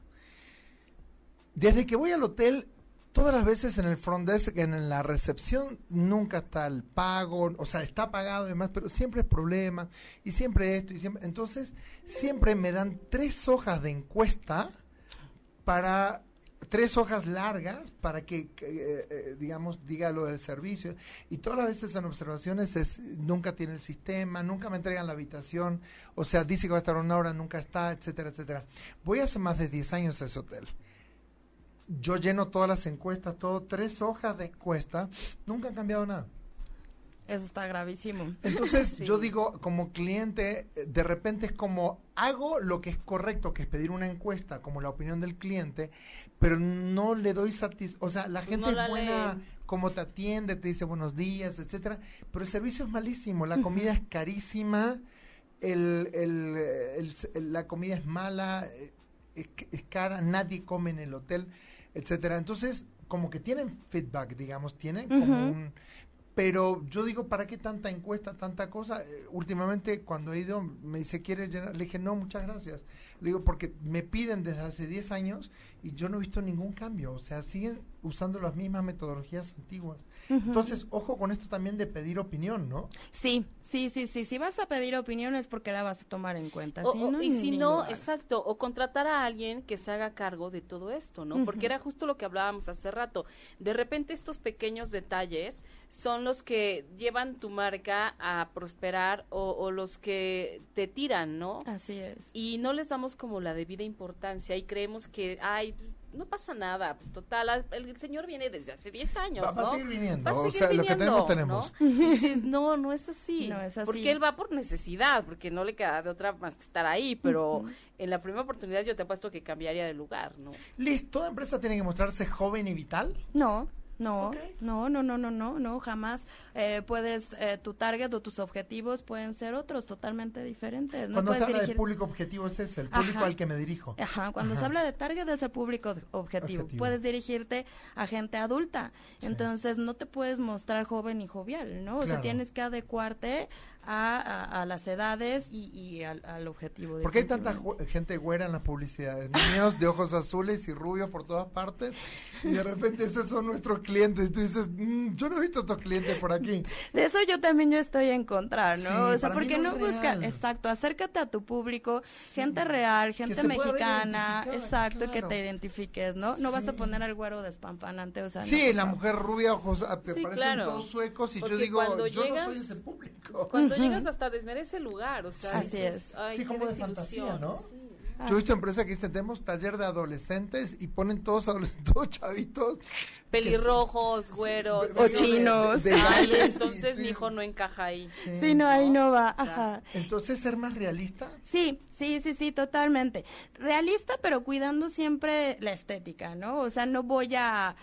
Desde que voy al hotel, todas las veces en el front desk, en la recepción, nunca está el pago, o sea, está pagado y demás, pero siempre es problema, y siempre esto, y siempre. Entonces, siempre me dan tres hojas de encuesta para tres hojas largas para que, eh, eh, digamos, diga lo del servicio. Y todas las veces en observaciones es, nunca tiene el sistema, nunca me entregan la habitación, o sea, dice que va a estar una hora, nunca está, etcétera, etcétera. Voy hace más de 10 años a ese hotel. Yo lleno todas las encuestas, todo, tres hojas de encuesta, nunca han cambiado nada. Eso está gravísimo. Entonces yo digo, como cliente, de repente es como hago lo que es correcto, que es pedir una encuesta, como la opinión del cliente, pero no le doy satisfacción. O sea, la gente es buena, como te atiende, te dice buenos días, etcétera, pero el servicio es malísimo, la comida es carísima, el, el, la comida es mala, eh, es, es cara, nadie come en el hotel, etcétera. Entonces, como que tienen feedback, digamos, tienen como un pero yo digo, ¿para qué tanta encuesta, tanta cosa? Eh, últimamente, cuando he ido, me dice, ¿quieres llenar? Le dije, no, muchas gracias. Le digo, porque me piden desde hace 10 años y yo no he visto ningún cambio. O sea, siguen usando las mismas metodologías antiguas. Entonces, ojo con esto también de pedir opinión, ¿no? Sí, sí, sí, sí. Si vas a pedir opinión es porque la vas a tomar en cuenta. y si no, exacto, o contratar a alguien que se haga cargo de todo esto, ¿no? Porque era justo lo que hablábamos hace rato. De repente estos pequeños detalles son los que llevan tu marca a prosperar o, los que te tiran, ¿no? Así es. Y no les damos como la debida importancia y creemos que, ay, pues, no pasa nada, pues total, el, señor viene desde hace 10 años, va, ¿no? Va a seguir viniendo, o sea, lo que tenemos, tenemos. ¿no? Y dices, no, no es así. No es así. Porque él va por necesidad, porque no le queda de otra más que estar ahí, pero en la primera oportunidad yo te apuesto que cambiaría de lugar, ¿no? Liz, ¿toda empresa tiene que mostrarse joven y vital? No. No, no, no, no, no, no, no, jamás. Eh, puedes, eh, tu target o tus objetivos pueden ser otros totalmente diferentes. No cuando se habla de público objetivo es ese, el público al que me dirijo. Ajá, cuando se habla de target es el público objetivo. Puedes dirigirte a gente adulta. Entonces no te puedes mostrar joven y jovial, ¿no? O sea, tienes que adecuarte a, a, las edades y, al, objetivo. ¿Por qué hay tanta gente güera en las publicidades? Niños de ojos azules y rubios por todas partes y de repente esos son nuestros clientes. Y tú dices, mm, yo no he visto estos clientes por aquí. De eso yo también yo estoy en contra, ¿no? o sea, porque no, busca, exacto, acércate a tu público, gente real, gente mexicana, exacto, que te identifiques, ¿no? No vas a poner al güero despampanante, o sea. Sí, la mujer rubia, ojos, te parecen todos suecos y yo digo, yo no soy ese público llegas hasta desmerece el lugar, o sea, Así es. sí, como de fantasía, ¿no? Yo he visto empresas que dicen, tenemos taller de adolescentes y ponen todos adolescentes, todos chavitos. Pelirrojos, güeros. O chinos. entonces mi hijo no encaja ahí. Sí, no, ahí no va. Ajá. Entonces, ¿ser más realista? Sí, sí, sí, sí, totalmente. Realista, pero cuidando siempre la estética, ¿no? O sea, no voy a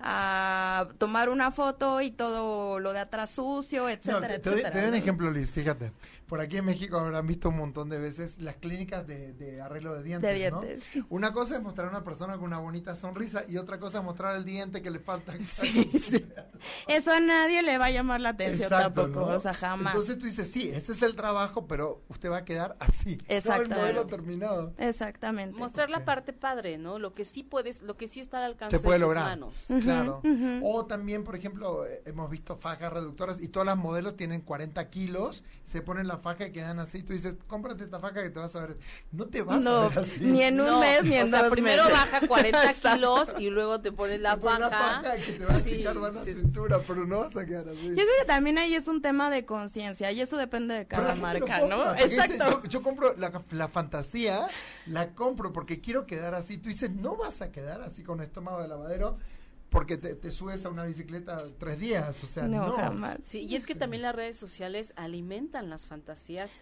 a tomar una foto y todo lo de atrás sucio, etcétera, etcétera. Te doy un ejemplo, Liz, fíjate. Por aquí en México habrán visto un montón de veces las clínicas de, arreglo de dientes, de dientes. Una cosa es mostrar a una persona con una bonita sonrisa y otra cosa es mostrar el diente que le falta. Sí, sí. Eso a nadie le va a llamar la atención tampoco, o sea, jamás. Entonces tú dices, sí, ese es el trabajo, pero usted va a quedar así. Exactamente. No el modelo terminado. Exactamente. Mostrar la parte padre, ¿no? Lo que sí puedes, lo que sí está al alcance de tus manos. Claro. O también, por ejemplo, eh, hemos visto fajas reductoras y todas las modelos tienen 40 kilos, se ponen la faja y quedan así. Tú dices, cómprate esta faja que te vas a ver. No te vas a ver así. Ni en un mes, ni en o sea, primero baja 40 kilos y luego te pones la faja. la faja que te va a achicar más la cintura, pero no vas a quedar así. Yo creo que también ahí es un tema de conciencia y eso depende de cada marca, ¿no? Exacto. yo, compro la, la fantasía, la compro porque quiero quedar así. Tú dices, no vas a quedar así con estómago de lavadero porque te, subes a una bicicleta tres días, o sea, no. Jamás. Sí, y es que también las redes sociales alimentan las fantasías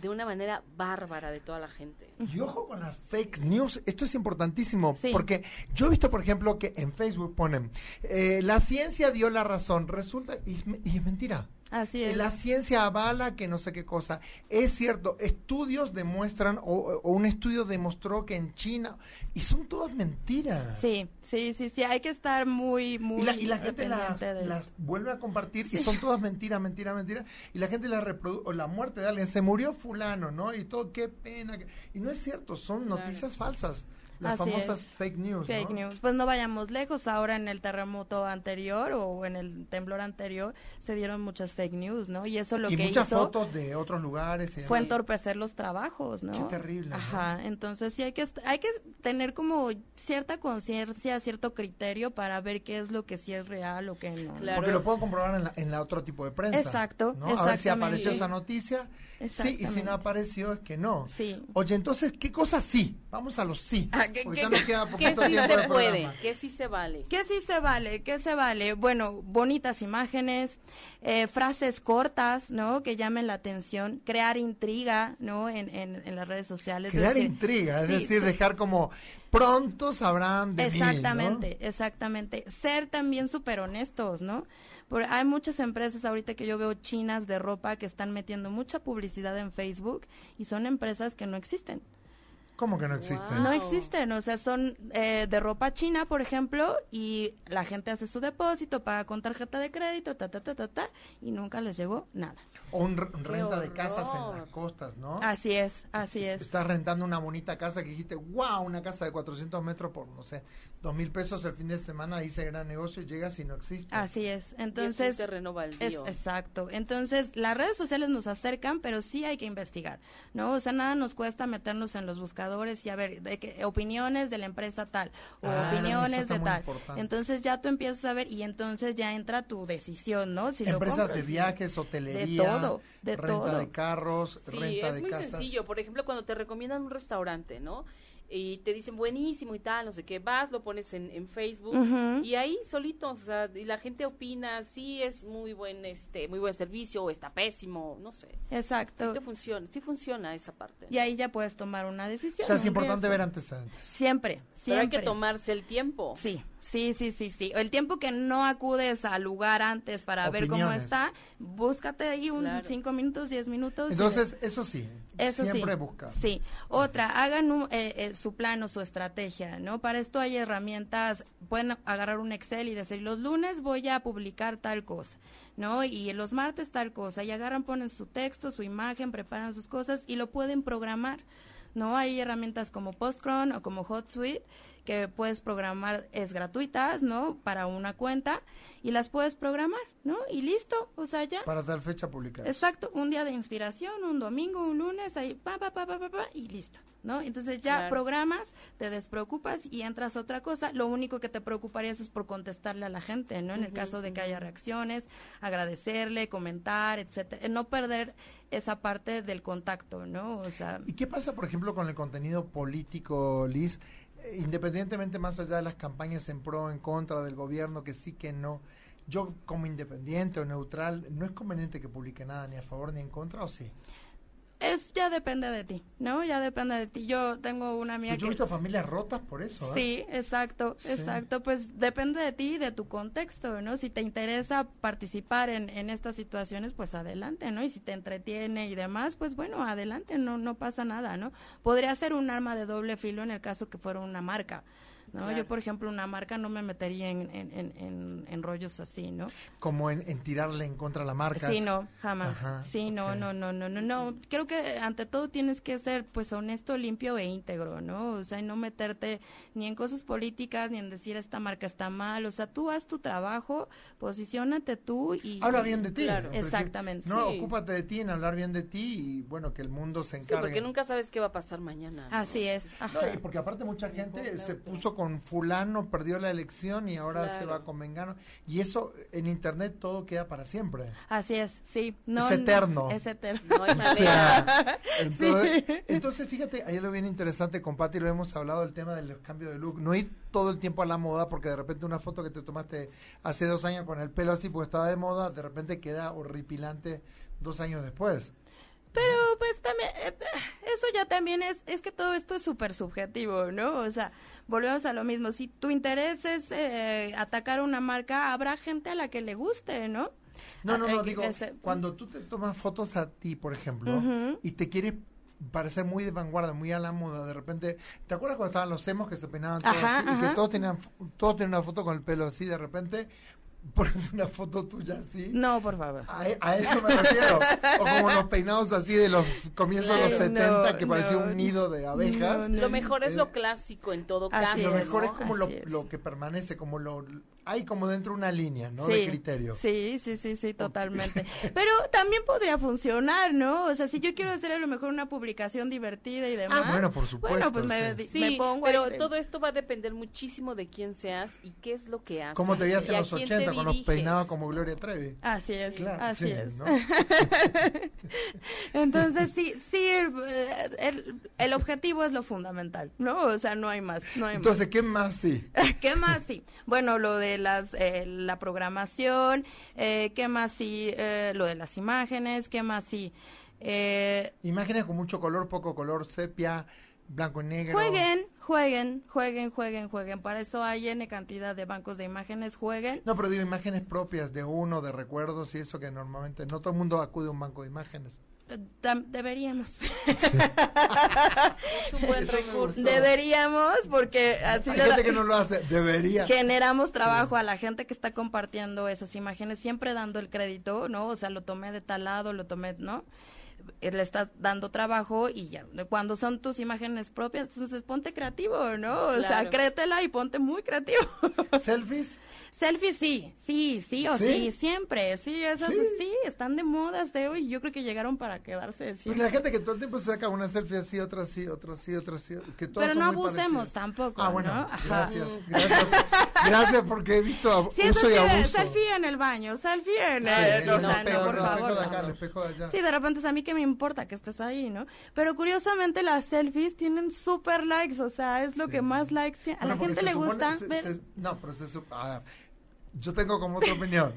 de una manera bárbara de toda la gente. Y ojo con las fake news, esto es importantísimo, porque yo he visto, por ejemplo, que en Facebook ponen, eh, la ciencia dio la razón, resulta, y es mentira. Así es. La ciencia avala que no sé qué cosa. Es cierto, estudios demuestran, o, un estudio demostró que en China, y son todas mentiras. Sí, sí, sí, sí, hay que estar muy, muy. Y la, gente las, vuelve a compartir y son todas mentiras, mentiras, mentiras. Y la gente la reproduce, la muerte de alguien, se murió Fulano, ¿no? Y todo, qué pena. Y no es cierto, son noticias falsas. Las famosas fake news. Fake news. Pues no vayamos lejos. Ahora en el terremoto anterior o en el temblor anterior se dieron muchas fake news, ¿no? Y eso lo y que muchas fotos de otros lugares. fue entorpecer los trabajos, ¿no? Qué terrible. Ajá. Entonces sí hay que hay que tener como cierta conciencia, cierto criterio para ver qué es lo que sí es real o qué no. Porque lo puedo comprobar en la, en la otro tipo de prensa. Exacto. ¿no? A ver si apareció esa noticia. Sí, y si no apareció es que no. Sí. Oye, entonces, ¿qué cosas sí? Vamos a los sí. Ah, ¿Qué, sí se puede? ¿Qué sí se vale? ¿Qué sí se vale? ¿Qué se vale? Bueno, bonitas imágenes, eh, frases cortas, ¿no? Que llamen la atención, crear intriga, ¿no? En, en, las redes sociales. Crear intriga, es decir, dejar como pronto sabrán de Exactamente, exactamente. Ser también súper honestos, ¿no? Porque hay muchas empresas ahorita que yo veo chinas de ropa que están metiendo mucha publicidad en Facebook y son empresas que no existen. ¿Cómo que no existen? No existen, o sea, son eh, de ropa china, por ejemplo, y la gente hace su depósito, paga con tarjeta de crédito, ta, ta, ta, ta, ta, y nunca les llegó nada. O un, renta de casas en las costas, ¿no? Así es, así es. Estás rentando una bonita casa que dijiste, wow, una casa de 400 metros por, no sé, dos mil pesos el fin de semana, hice gran negocio y llegas y no existe. Así es, entonces... es exacto, entonces las redes sociales nos acercan, pero sí hay que investigar, ¿no? O sea, nada nos cuesta meternos en los buscadores y a ver, de que, opiniones de la empresa tal o ah, opiniones de tal. Entonces ya tú empiezas a ver y entonces ya entra tu decisión, ¿no? Si Empresas de viajes, hotelería, de todo, de renta de carros, sí, renta es muy sencillo. Por ejemplo, cuando te recomiendan un restaurante, ¿no? Y te dicen buenísimo y tal, no sé qué, vas, lo pones en, en Facebook y ahí solitos, o sea, y la gente opina, sí es muy buen este muy buen servicio o está pésimo, no sé. Exacto. Sí funciona, sí funciona esa parte. Y ahí ya puedes tomar una decisión. O sea, es importante ver antecedentes. Siempre, siempre. hay que tomarse el tiempo. Sí, sí, sí, sí, sí. El tiempo que no acudes al lugar antes para ver cómo está, búscate ahí un cinco minutos, diez minutos. Entonces, eso sí, eso siempre sí. busca. Sí. Otra, hagan un, eh, eh, su plan o su estrategia, ¿no? Para esto hay herramientas, pueden agarrar un Excel y decir, los lunes voy a publicar tal cosa, ¿no? Y los martes tal cosa, y agarran, ponen su texto, su imagen, preparan sus cosas y lo pueden programar. ¿no? Hay herramientas como Postcron o como HotSuite que puedes programar, es gratuitas, ¿no? Para una cuenta y las puedes programar, ¿no? Y listo, o sea, ya. Para tal fecha publicar. Exacto, un día de inspiración, un domingo, un lunes, ahí, pa, pa, pa, pa, pa, pa y listo, ¿no? Entonces ya programas, te despreocupas y entras a otra cosa. Lo único que te preocuparías es por contestarle a la gente, ¿no? En el caso de que haya reacciones, agradecerle, comentar, etcétera. No perder esa parte del contacto, ¿no? O sea. ¿Y qué pasa, por ejemplo, con el contenido político, Liz? independientemente más allá de las campañas en pro o en contra del gobierno, que sí que no, yo como independiente o neutral, ¿no es conveniente que publique nada ni a favor ni en contra o sí? Es ya depende de ti, ¿no? Ya depende de ti. Yo tengo una amiga pues yo he visto familias rotas por eso. ¿eh? Sí, exacto, exacto. Pues depende de ti y de tu contexto, ¿no? Si te interesa participar en, en estas situaciones, pues adelante, ¿no? Y si te entretiene y demás, pues bueno, adelante, no, no pasa nada, ¿no? Podría ser un arma de doble filo en el caso que fuera una marca. ¿No? Yo, por ejemplo, una marca no me metería en, en, en, rollos así, ¿no? Como en, tirarle en contra a la marca. Sí, no, jamás. sí, no, no, no, no, no, no. Creo que ante todo tienes que ser, pues, honesto, limpio e íntegro, ¿no? O sea, no meterte ni en cosas políticas, ni en decir esta marca está mal. O sea, tú haz tu trabajo, posicionate tú y... Habla bien de ti. Claro. Exactamente. No, ocúpate de ti, en hablar bien de ti y, bueno, que el mundo se encargue. Sí, porque nunca sabes qué va a pasar mañana. Así es. porque aparte mucha gente se puso con fulano, perdió la elección y ahora se va con Mengano. Y eso en internet todo queda para siempre. Así es, sí. No, es eterno. es eterno. No hay manera. entonces, entonces, fíjate, ahí lo bien interesante con Pati, lo hemos hablado, el tema del cambio de look. No ir todo el tiempo a la moda porque de repente una foto que te tomaste hace dos años con el pelo así porque estaba de moda, de repente queda horripilante dos años después. Pero pues también, eh, eso ya también es, es que todo esto es súper subjetivo, ¿no? O sea, volvemos a lo mismo. Si tu interés es eh, atacar una marca, habrá gente a la que le guste, ¿no? No, no, no, ah, digo, cuando tú te tomas fotos a ti, por ejemplo, y te quieres parecer muy de vanguardia, muy a la moda, de repente, ¿te acuerdas cuando estaban los emos que se peinaban todos así y que todos tenían, todos tenían una foto con el pelo así, de repente pones una foto tuya así. No, por favor. A, eso me refiero. o como los peinados así de los comienzos de los 70 que parecía un nido de abejas. lo mejor es lo clásico en todo caso. Lo mejor es como lo, lo, que permanece, como lo hay como dentro una línea, ¿no? de criterio. Sí, sí, sí, sí, totalmente. Pero también podría funcionar, ¿no? O sea, si yo quiero hacer a lo mejor una publicación divertida y demás. Ah, bueno, por supuesto. Bueno, pues me, sí. pongo. Pero todo esto va a depender muchísimo de quién seas y qué es lo que haces. ¿Cómo te veías en los 80 con los peinados como Gloria Trevi? Así es, así es. Entonces, sí, sí, el, el, objetivo es lo fundamental, ¿no? O sea, no hay más, no hay Entonces, ¿qué más sí? ¿Qué más sí? Bueno, lo de las eh, la programación, eh, qué más sí, eh, lo de las imágenes, qué más sí. Eh, imágenes con mucho color, poco color, sepia, blanco y negro. Jueguen, jueguen, jueguen, jueguen, jueguen. Para eso hay N cantidad de bancos de imágenes, jueguen. No, pero digo imágenes propias de uno, de recuerdos y eso que normalmente no todo el mundo acude a un banco de imágenes. Deberíamos. es un buen recurso. Deberíamos, porque así Hay gente que no lo hace, debería. Generamos trabajo a la gente que está compartiendo esas imágenes, siempre dando el crédito, ¿no? O sea, lo tomé de tal lado, lo tomé, ¿no? Eh, le estás dando trabajo y ya, cuando son tus imágenes propias, entonces ponte creativo, ¿no? O sea, créetela y ponte muy creativo. ¿Selfies? Selfies sí, sí, sí o sí, siempre, sí, esas ¿Sí? están de moda de hoy, yo creo que llegaron para quedarse. Sí. la gente que todo el tiempo se saca una selfie así, otra sí, otra sí, otra sí, que Pero no abusemos tampoco, Ah, bueno, gracias, gracias, gracias porque he visto sí, uso y abuso. selfie en el baño, selfie en el, no, por favor. De acá, el espejo de allá. Sí, de repente a mí que me importa que estés ahí, ¿no? Pero curiosamente las selfies tienen super likes, o sea, es lo que más likes tiene. A la gente le gusta ver... no, pero se, a ver, yo tengo como otra opinión.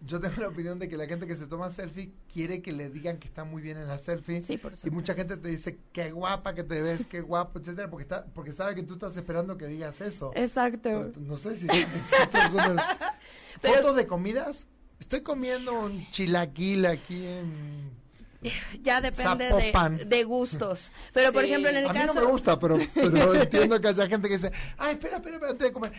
Yo tengo la opinión de que la gente que se toma selfie quiere que le digan que está muy bien en la selfie. Sí, por y mucha gente te dice qué guapa que te ves, qué guapo, etcétera, porque está, porque sabe que tú estás esperando que digas eso. Exacto. no sé si fotos de comidas. Estoy comiendo un chilaquil aquí en ya depende de, gustos. Pero por ejemplo, en el caso. A mí no me gusta, pero, pero entiendo que haya gente que dice, ay, espera, espera, espera, antes de comer.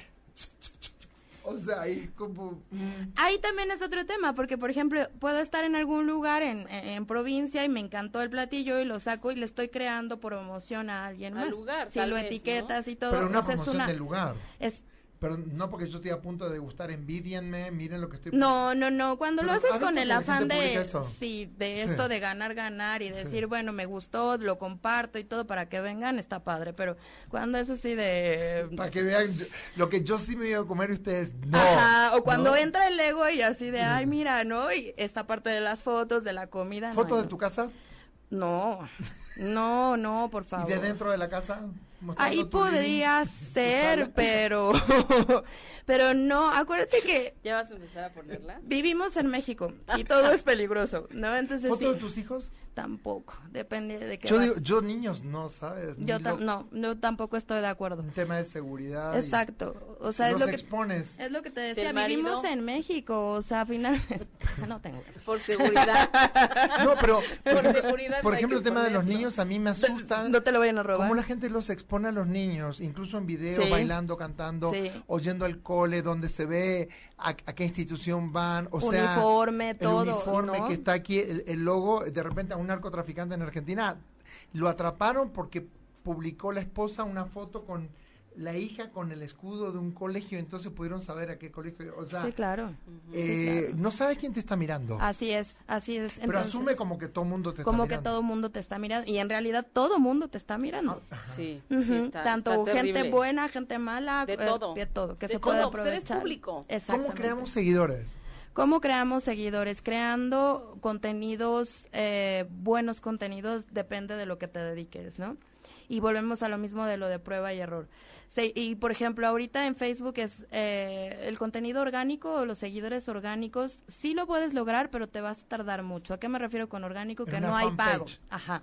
O sea, ahí como... Mm. Ahí también es otro tema, porque por ejemplo, puedo estar en algún lugar en, en, provincia y me encantó el platillo y lo saco y le estoy creando promoción a alguien más. lugar, Si lo etiquetas y todo. Pero una promoción es una, del lugar. Es, pero no porque yo estoy a punto de degustar, envidienme, miren lo que estoy... No, no, no, cuando lo haces con el afán de... Sí, de esto de ganar, ganar y decir, bueno, me gustó, lo comparto y todo para que vengan, está padre, pero cuando es así de... Para que vean lo que yo sí me iba a comer y ustedes no. Ajá, o cuando entra el ego y así de, ay, mira, ¿no? Y esta parte de las fotos, de la comida. ¿Fotos de tu casa? No, no, no, por favor. ¿Y de dentro de la casa? Ahí podría ser, pero pero no, acuérdate que ya vas a empezar a ponerlas. Vivimos en México y todo es peligroso, ¿no? Entonces ¿Foto de tus hijos? Tampoco, depende de qué. Yo digo, yo niños no, ¿sabes? Yo no, yo tampoco estoy de acuerdo. Un tema de seguridad. Exacto, o sea, es lo que expones. Es lo que te decía, vivimos en México, o sea, finalmente no tengo. Por seguridad. no, pero por, seguridad. Por ejemplo, el tema de los niños a mí me asusta. No te lo vayan a robar. Cómo la gente los expone expone a los niños, incluso en video, bailando, cantando, oyendo al cole, donde se ve a, qué institución van, o sea, uniforme, todo, el uniforme que está aquí, el, el logo, de repente a un narcotraficante en Argentina. Lo atraparon porque publicó la esposa una foto con la hija con el escudo de un colegio, entonces pudieron saber a qué colegio. O sea, sí, claro. Eh, no sabes quién te está mirando. Así es, así es. Pero asume como que todo mundo te está mirando. Como que todo mundo te está mirando. Y en realidad todo mundo te está mirando. Ah, sí, Tanto gente buena, gente mala. De eh, todo. de todo. Que se puede aprovechar. público. ¿Cómo creamos seguidores? ¿Cómo creamos seguidores? Creando contenidos, eh, buenos contenidos, depende de lo que te dediques, ¿no? Y volvemos a lo mismo de lo de prueba y error. y por ejemplo, ahorita en Facebook es eh, el contenido orgánico o los seguidores orgánicos, sí lo puedes lograr, pero te vas a tardar mucho. ¿A qué me refiero con orgánico? que no hay pago. Ajá.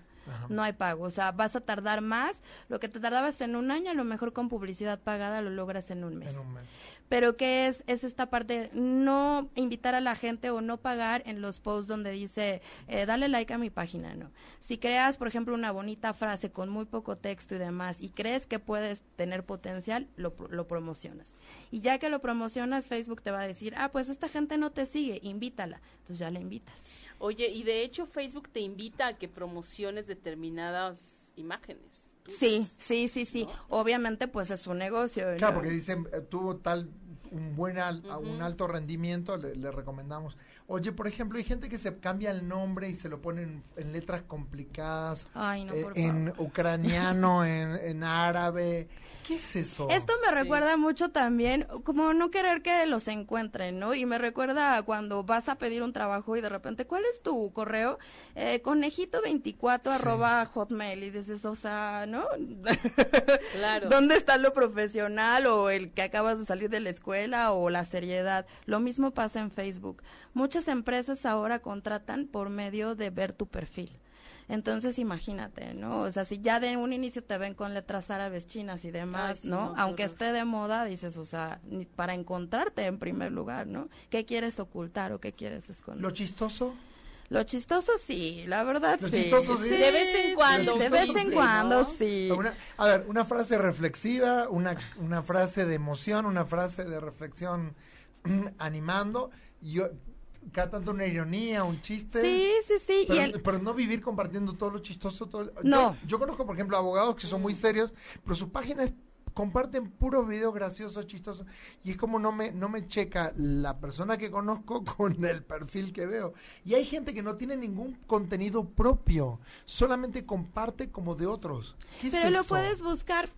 No hay pago, o sea, vas a tardar más. Lo que te tardabas en un año, a lo mejor con publicidad pagada lo logras en un mes. En un mes. Pero ¿qué es? Es esta parte, no invitar a la gente o no pagar en los posts donde dice, eh, dale like a mi página, ¿no? Si creas, por ejemplo, una bonita frase con muy poco texto y demás y crees que puedes tener potencial, lo, lo promocionas. Y ya que lo promocionas, Facebook te va a decir, ah, pues esta gente no te sigue, invítala. Entonces ya la invitas. Oye, y de hecho Facebook te invita a que promociones determinadas imágenes. Sí, sí, sí, sí. Obviamente, pues es un negocio. Claro, porque dicen, eh, tuvo tal un buen un alto rendimiento, le, recomendamos. Oye, por ejemplo, hay gente que se cambia el nombre y se lo ponen en, letras complicadas, eh, en ucraniano, en, árabe. ¿Qué es eso? Esto me recuerda mucho también, como no querer que los encuentren, ¿no? Y me recuerda cuando vas a pedir un trabajo y de repente, ¿cuál es tu correo? Eh, conejito24 arroba hotmail y dices, o sea, ¿no? Claro. ¿Dónde está lo profesional o el que acabas de salir de la escuela o la seriedad? Lo mismo pasa en Facebook. Muchas empresas ahora contratan por medio de ver tu perfil. Entonces, imagínate, ¿no? O sea, si ya de un inicio te ven con letras árabes, chinas y demás, ¿no? Aunque esté de moda, dices, o sea, para encontrarte en primer lugar, ¿no? ¿Qué quieres ocultar o qué quieres esconder? Lo chistoso. Lo chistoso sí, la verdad Lo sí. Chistoso, sí. De vez en cuando. De vez en cuando sí. a ver, una frase reflexiva, una, una frase de emoción, una frase de reflexión animando. Yo, cada tanto una ironía, un chiste. Sí, sí, sí. Pero, no vivir compartiendo todo lo chistoso. Todo no. Yo, conozco, por ejemplo, abogados que son muy serios, pero sus páginas comparten puros videos graciosos, chistosos. Y es como no me, no me checa la persona que conozco con el perfil que veo. Y hay gente que no tiene ningún contenido propio, solamente comparte como de otros. pero lo puedes buscar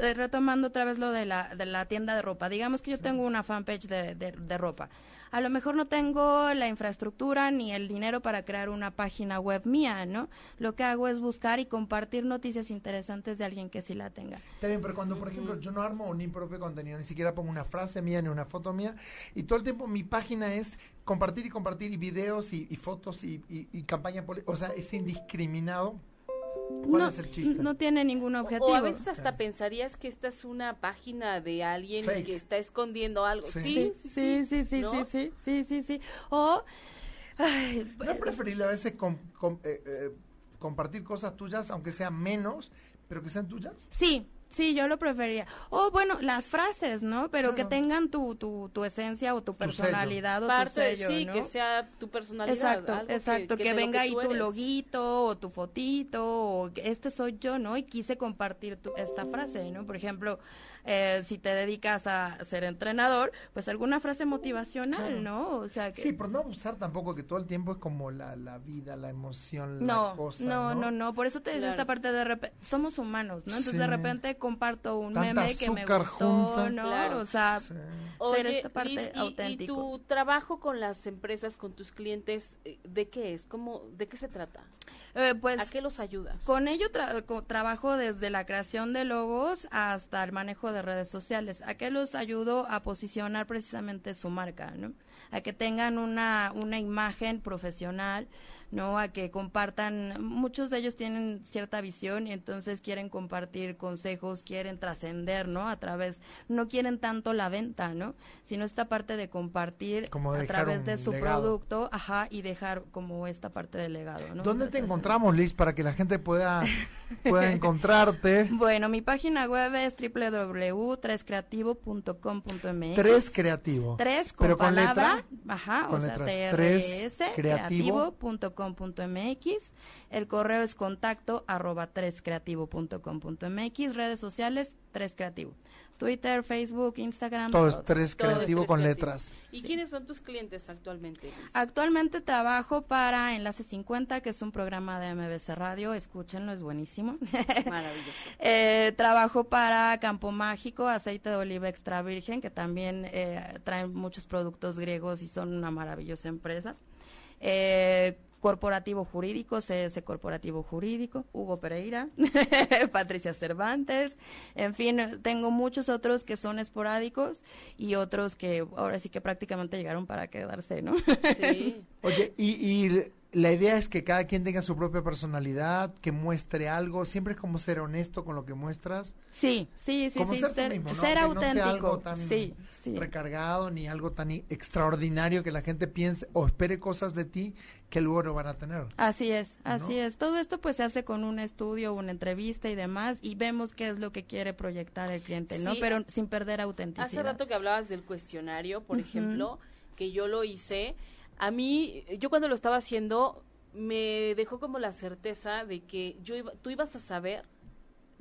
eh, retomando otra vez lo de la, de la tienda de ropa, digamos que yo tengo una fanpage de, de, ropa. A lo mejor no tengo la infraestructura ni el dinero para crear una página web mía, ¿no? Lo que hago es buscar y compartir noticias interesantes de alguien que sí la tenga. Está bien, pero cuando, por ejemplo, yo no armo ni propio contenido, ni siquiera pongo una frase mía ni una foto mía, y todo el tiempo mi página es compartir y compartir y videos y, fotos y, y, y campaña, o sea, es indiscriminado no. No tiene ningún objetivo. O a veces hasta pensarías que esta es una página de alguien que está escondiendo algo. Sí, sí, sí, sí, sí, ¿no? sí, sí, sí, O... Ay, preferible a veces eh, eh, compartir cosas tuyas, aunque sean menos, pero que sean tuyas? Sí, Sí, yo lo prefería. O bueno, las frases, ¿no? Pero que tengan tu, tu, tu esencia o tu personalidad o tu sello, sí, que sea tu personalidad. Exacto, exacto. Que, venga ahí tu loguito o tu fotito o este soy yo, ¿no? Y quise compartir tu, esta frase, ¿no? Por ejemplo, eh, si te dedicas a ser entrenador, pues alguna frase motivacional, ¿no? O sea que... Sí, pero no abusar tampoco que todo el tiempo es como la, la vida, la emoción, no, la cosa, no, no, no, por eso te decía esta parte de repente, somos humanos, ¿no? Entonces de repente comparto un meme que me gustó, ¿no? O sea, ser esta parte auténtico. ¿Y tu trabajo con las empresas, con tus clientes, eh, de qué es? ¿Cómo, ¿De qué se trata? Eh, pues, ¿A qué los ayudas? Con ello trabajo desde la creación de logos hasta el manejo de redes sociales. ¿A qué los ayudo a posicionar precisamente su marca? ¿no? A que tengan una, una imagen profesional, ¿no? A que compartan, muchos de ellos tienen cierta visión y entonces quieren compartir consejos, quieren trascender, ¿no? A través, no quieren tanto la venta, ¿no? Sino esta parte de compartir a través de su producto, ajá, y dejar como esta parte del legado, ¿no? ¿Dónde te encontramos, Liz, para que la gente pueda, pueda encontrarte? Bueno, mi página web es www.trescreativo.com.mx. Tres creativo. Tres con Pero palabra, ajá, o sea, creativo.com.mx. El correo es contacto arroba trescreativo.com.mx. Redes sociales, tres creativo. Twitter, Facebook, Instagram. Todo es tres creativo con letras. ¿Y quiénes son tus clientes actualmente? Actualmente trabajo para Enlace 50, que es un programa de MBC Radio. Escúchenlo, es buenísimo. Maravilloso. eh, trabajo para Campo Mágico, aceite de oliva extra virgen, que también eh, traen muchos productos griegos y son una maravillosa empresa. Eh, Corporativo Jurídico, CS Corporativo Jurídico, Hugo Pereira, Patricia Cervantes, en fin, tengo muchos otros que son esporádicos y otros que ahora sí que prácticamente llegaron para quedarse, ¿no? sí. Oye, y, y la idea es que cada quien tenga su propia personalidad, que muestre algo, siempre es como ser honesto con lo que muestras. Sí, sí, sí, sí, ser, auténtico. tan sí, recargado ni algo tan extraordinario que la gente piense o espere cosas de ti que luego no van a tener. Así es, así es. Todo esto pues se hace con un estudio, una entrevista y demás y vemos qué es lo que quiere proyectar el cliente, ¿no? Pero sin perder autenticidad. Hace rato que hablabas del cuestionario, por ejemplo, que yo lo hice a mí, yo cuando lo estaba haciendo, me dejó como la certeza de que yo iba, tú ibas a saber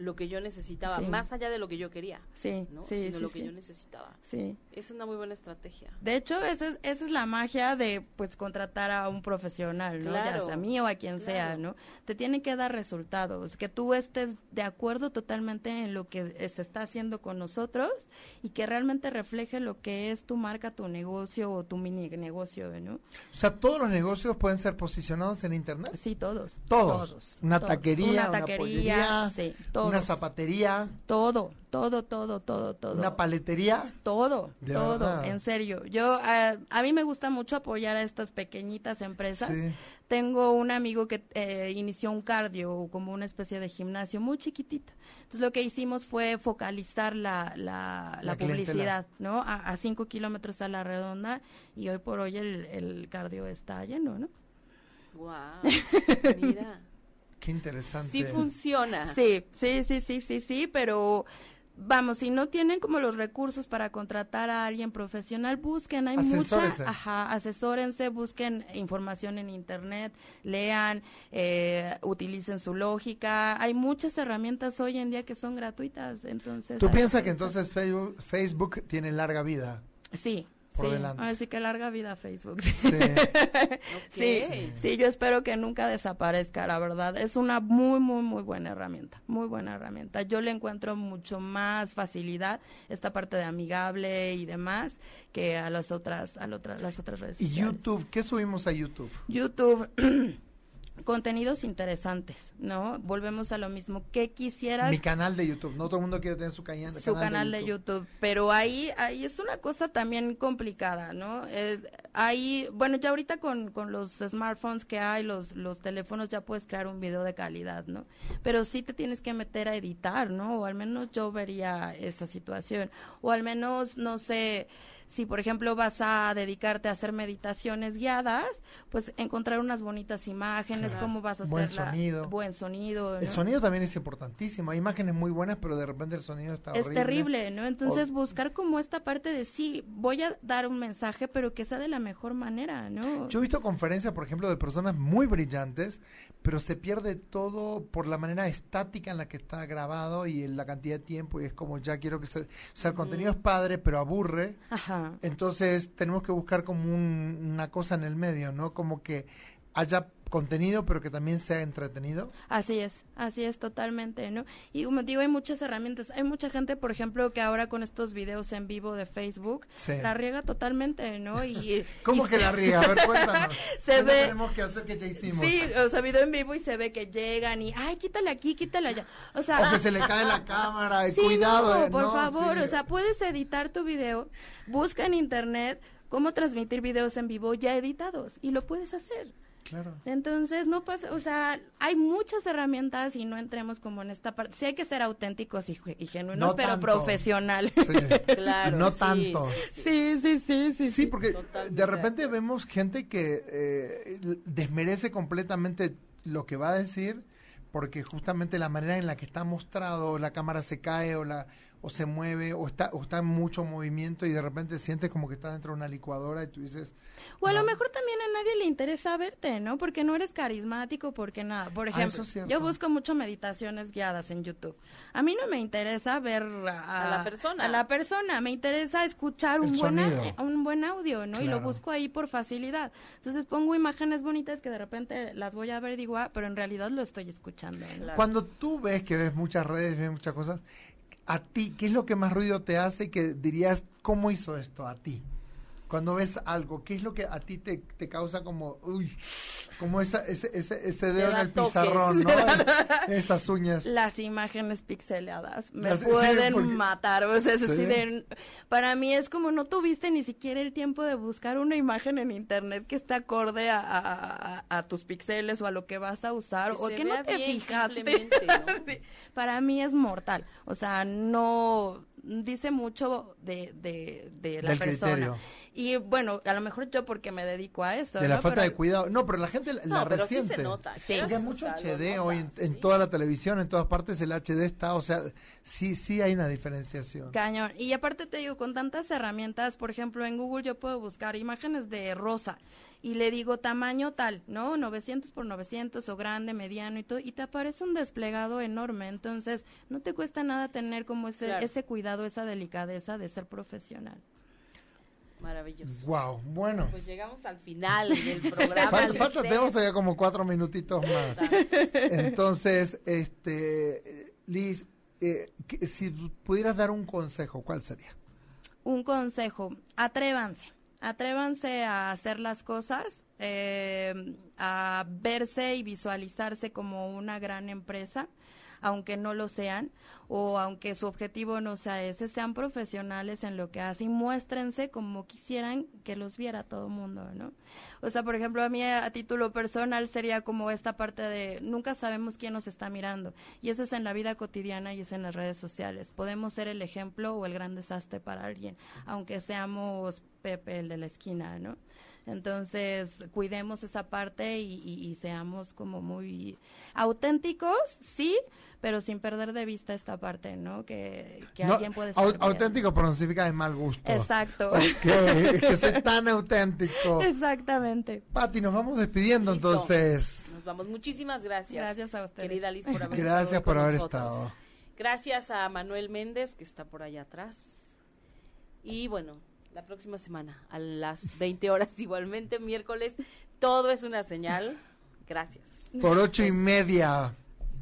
lo que yo necesitaba, más allá de lo que yo quería. Sí, ¿no? sí, Sino lo que yo necesitaba. Sí. Es una muy buena estrategia. De hecho, esa es, esa es la magia de pues contratar a un profesional, ¿no? ya sea a mí o a quien sea, ¿no? Te tiene que dar resultados, que tú estés de acuerdo totalmente en lo que se está haciendo con nosotros y que realmente refleje lo que es tu marca, tu negocio o tu mini negocio, ¿no? O sea, todos los negocios pueden ser posicionados en internet. Sí, todos. Todos. Una taquería, una taquería, sí, una zapatería. Todo, todo, todo, todo, todo. Una paletería. Todo, todo, en serio. Yo, uh, a mí me gusta mucho apoyar a estas pequeñitas empresas. Tengo un amigo que eh, inició un cardio, como una especie de gimnasio muy chiquitito. Entonces lo que hicimos fue focalizar la, la, la, publicidad, ¿no? A, a, cinco kilómetros a la redonda y hoy por hoy el, el cardio está lleno, ¿no? Wow, mira. Qué interesante. Sí funciona. Sí, sí, sí, sí, sí, sí, pero vamos, si no tienen como los recursos para contratar a alguien profesional, busquen, hay mucha, ajá, asesórense, busquen información en internet, lean, eh, utilicen su lógica, hay muchas herramientas hoy en día que son gratuitas, entonces. ¿Tú piensas que entonces Facebook, Facebook tiene larga vida? Sí, por sí. delante. Así que larga vida Facebook. Sí. sí, sí, yo espero que nunca desaparezca, la verdad. Es una muy, muy, muy buena herramienta, muy buena herramienta. Yo le encuentro mucho más facilidad esta parte de amigable y demás que a las otras, a las otras, las otras redes sociales. ¿Y YouTube? ¿Qué subimos a YouTube? YouTube. contenidos interesantes, ¿no? Volvemos a lo mismo. ¿Qué quisieras? Mi canal de YouTube. No todo el mundo quiere tener su, canal, su canal, de, YouTube. Pero ahí, ahí es una cosa también complicada, ¿no? Eh, ahí, bueno, ya ahorita con, con los smartphones que hay, los, los teléfonos, ya puedes crear un video de calidad, ¿no? Pero sí te tienes que meter a editar, ¿no? O al menos yo vería esa situación. O al menos, no sé, si por ejemplo vas a dedicarte a hacer meditaciones guiadas, pues encontrar unas bonitas imágenes cómo vas a buen hacer sonido. buen sonido. El sonido también es importantísimo. Hay imágenes muy buenas, pero de repente el sonido está es terrible, ¿no? Entonces buscar como esta parte de sí, voy a dar un mensaje, pero que sea de la mejor manera, ¿no? Yo he visto conferencias, por ejemplo, de personas muy brillantes, pero se pierde todo por la manera estática en la que está grabado y en la cantidad de tiempo y es como ya quiero que se... O sea, el contenido es padre, pero aburre. Ajá. Entonces tenemos que buscar como una cosa en el medio, ¿no? Como que haya contenido, pero que también sea entretenido. Así es, así es totalmente, ¿no? Y como digo, hay muchas herramientas. Hay mucha gente, por ejemplo, que ahora con estos videos en vivo de Facebook, la riega totalmente, ¿no? Y, ¿Cómo que la riega? A ver, cuéntanos. se ve... tenemos que hacer que ya hicimos? Sí, o sea, video en vivo y se ve que llegan y, ay, quítale aquí, quítale allá. O sea... O que se le cae la cámara, y cuidado. No, por favor, o sea, puedes editar tu video, busca en internet cómo transmitir videos en vivo ya editados y lo puedes hacer. Claro. Entonces, no pasa, o sea, hay muchas herramientas y no entremos como en esta parte. Sí hay que ser auténticos y, genuinos, pero profesionales. claro. No tanto. Sí sí, sí, sí. Sí, porque de repente vemos gente que eh, desmerece completamente lo que va a decir porque justamente la manera en la que está mostrado, la cámara se cae o la o se mueve o está o está en mucho movimiento y de repente sientes como que está dentro de una licuadora y tú dices o a lo mejor también a nadie le interesa verte no porque no eres carismático porque nada. Por ah, ejemplo yo busco mucho meditaciones guiadas en YouTube. A mí no me interesa ver a, la persona. a la persona me interesa escuchar un buen un buen audio no y lo busco ahí por facilidad. Entonces pongo imágenes bonitas que de repente las voy a ver digo ah, pero en realidad lo estoy escuchando cuando tú ves que ves muchas redes ves muchas cosas a ti, ¿qué es lo que más ruido te hace que dirías, ¿cómo hizo esto a ti? Cuando ves algo, ¿qué es lo que a ti te, te causa como, uy, como esa, ese, ese, ese dedo en el pizarrón, ¿no? Esas uñas. Las imágenes pixeladas me pueden matar. O sea, es para mí es como no tuviste ni siquiera el tiempo de buscar una imagen en internet que esté acorde a, a, tus píxeles o a lo que vas a usar o que no te fijaste. Para mí es mortal. O sea, no dice mucho de, de, de la persona. Y bueno, a lo mejor yo porque me dedico a eso. De la falta de cuidado. No, pero la gente la resiente. se nota. Sí. Porque hay mucho HD hoy en, toda la televisión, en todas partes el HD está, o sea, sí, sí hay una diferenciación. Cañón. Y aparte te digo, con tantas herramientas, por ejemplo, en Google yo puedo buscar imágenes de rosa y le digo tamaño tal, ¿no? 900 por 900 o grande, mediano y todo, y te aparece un desplegado enorme. Entonces, no te cuesta nada tener como ese, ese cuidado, esa delicadeza de ser profesional. Maravilloso. Wow, bueno. Pues llegamos al final del programa. falta, tenemos todavía como cuatro minutitos más. Entonces, este, Liz, eh, si pudieras dar un consejo, ¿cuál sería? Un consejo, atrévanse, atrévanse a hacer las cosas, eh, a verse y visualizarse como una gran empresa aunque no lo sean, o aunque su objetivo no sea ese, sean profesionales en lo que hacen, muéstrense como quisieran que los viera todo el mundo, ¿no? O sea, por ejemplo, a mí a título personal sería como esta parte de nunca sabemos quién nos está mirando, y eso es en la vida cotidiana y es en las redes sociales. Podemos ser el ejemplo o el gran desastre para alguien, aunque seamos Pepe el de la esquina, ¿no? Entonces, cuidemos esa parte y, seamos como muy auténticos, sí, pero sin perder de vista esta parte, ¿no? Que, alguien puede ser. auténtico, pero no significa de mal gusto. Exacto. que que sea tan auténtico. Exactamente. Pati, nos vamos despidiendo entonces. Nos vamos. Muchísimas gracias. Gracias a usted. Querida Liz, por haber Gracias por haber estado. Gracias a Manuel Méndez, que está por allá atrás. Y bueno, la próxima semana a las 20 horas igualmente, miércoles. Todo es una señal. Gracias. Por ocho y media.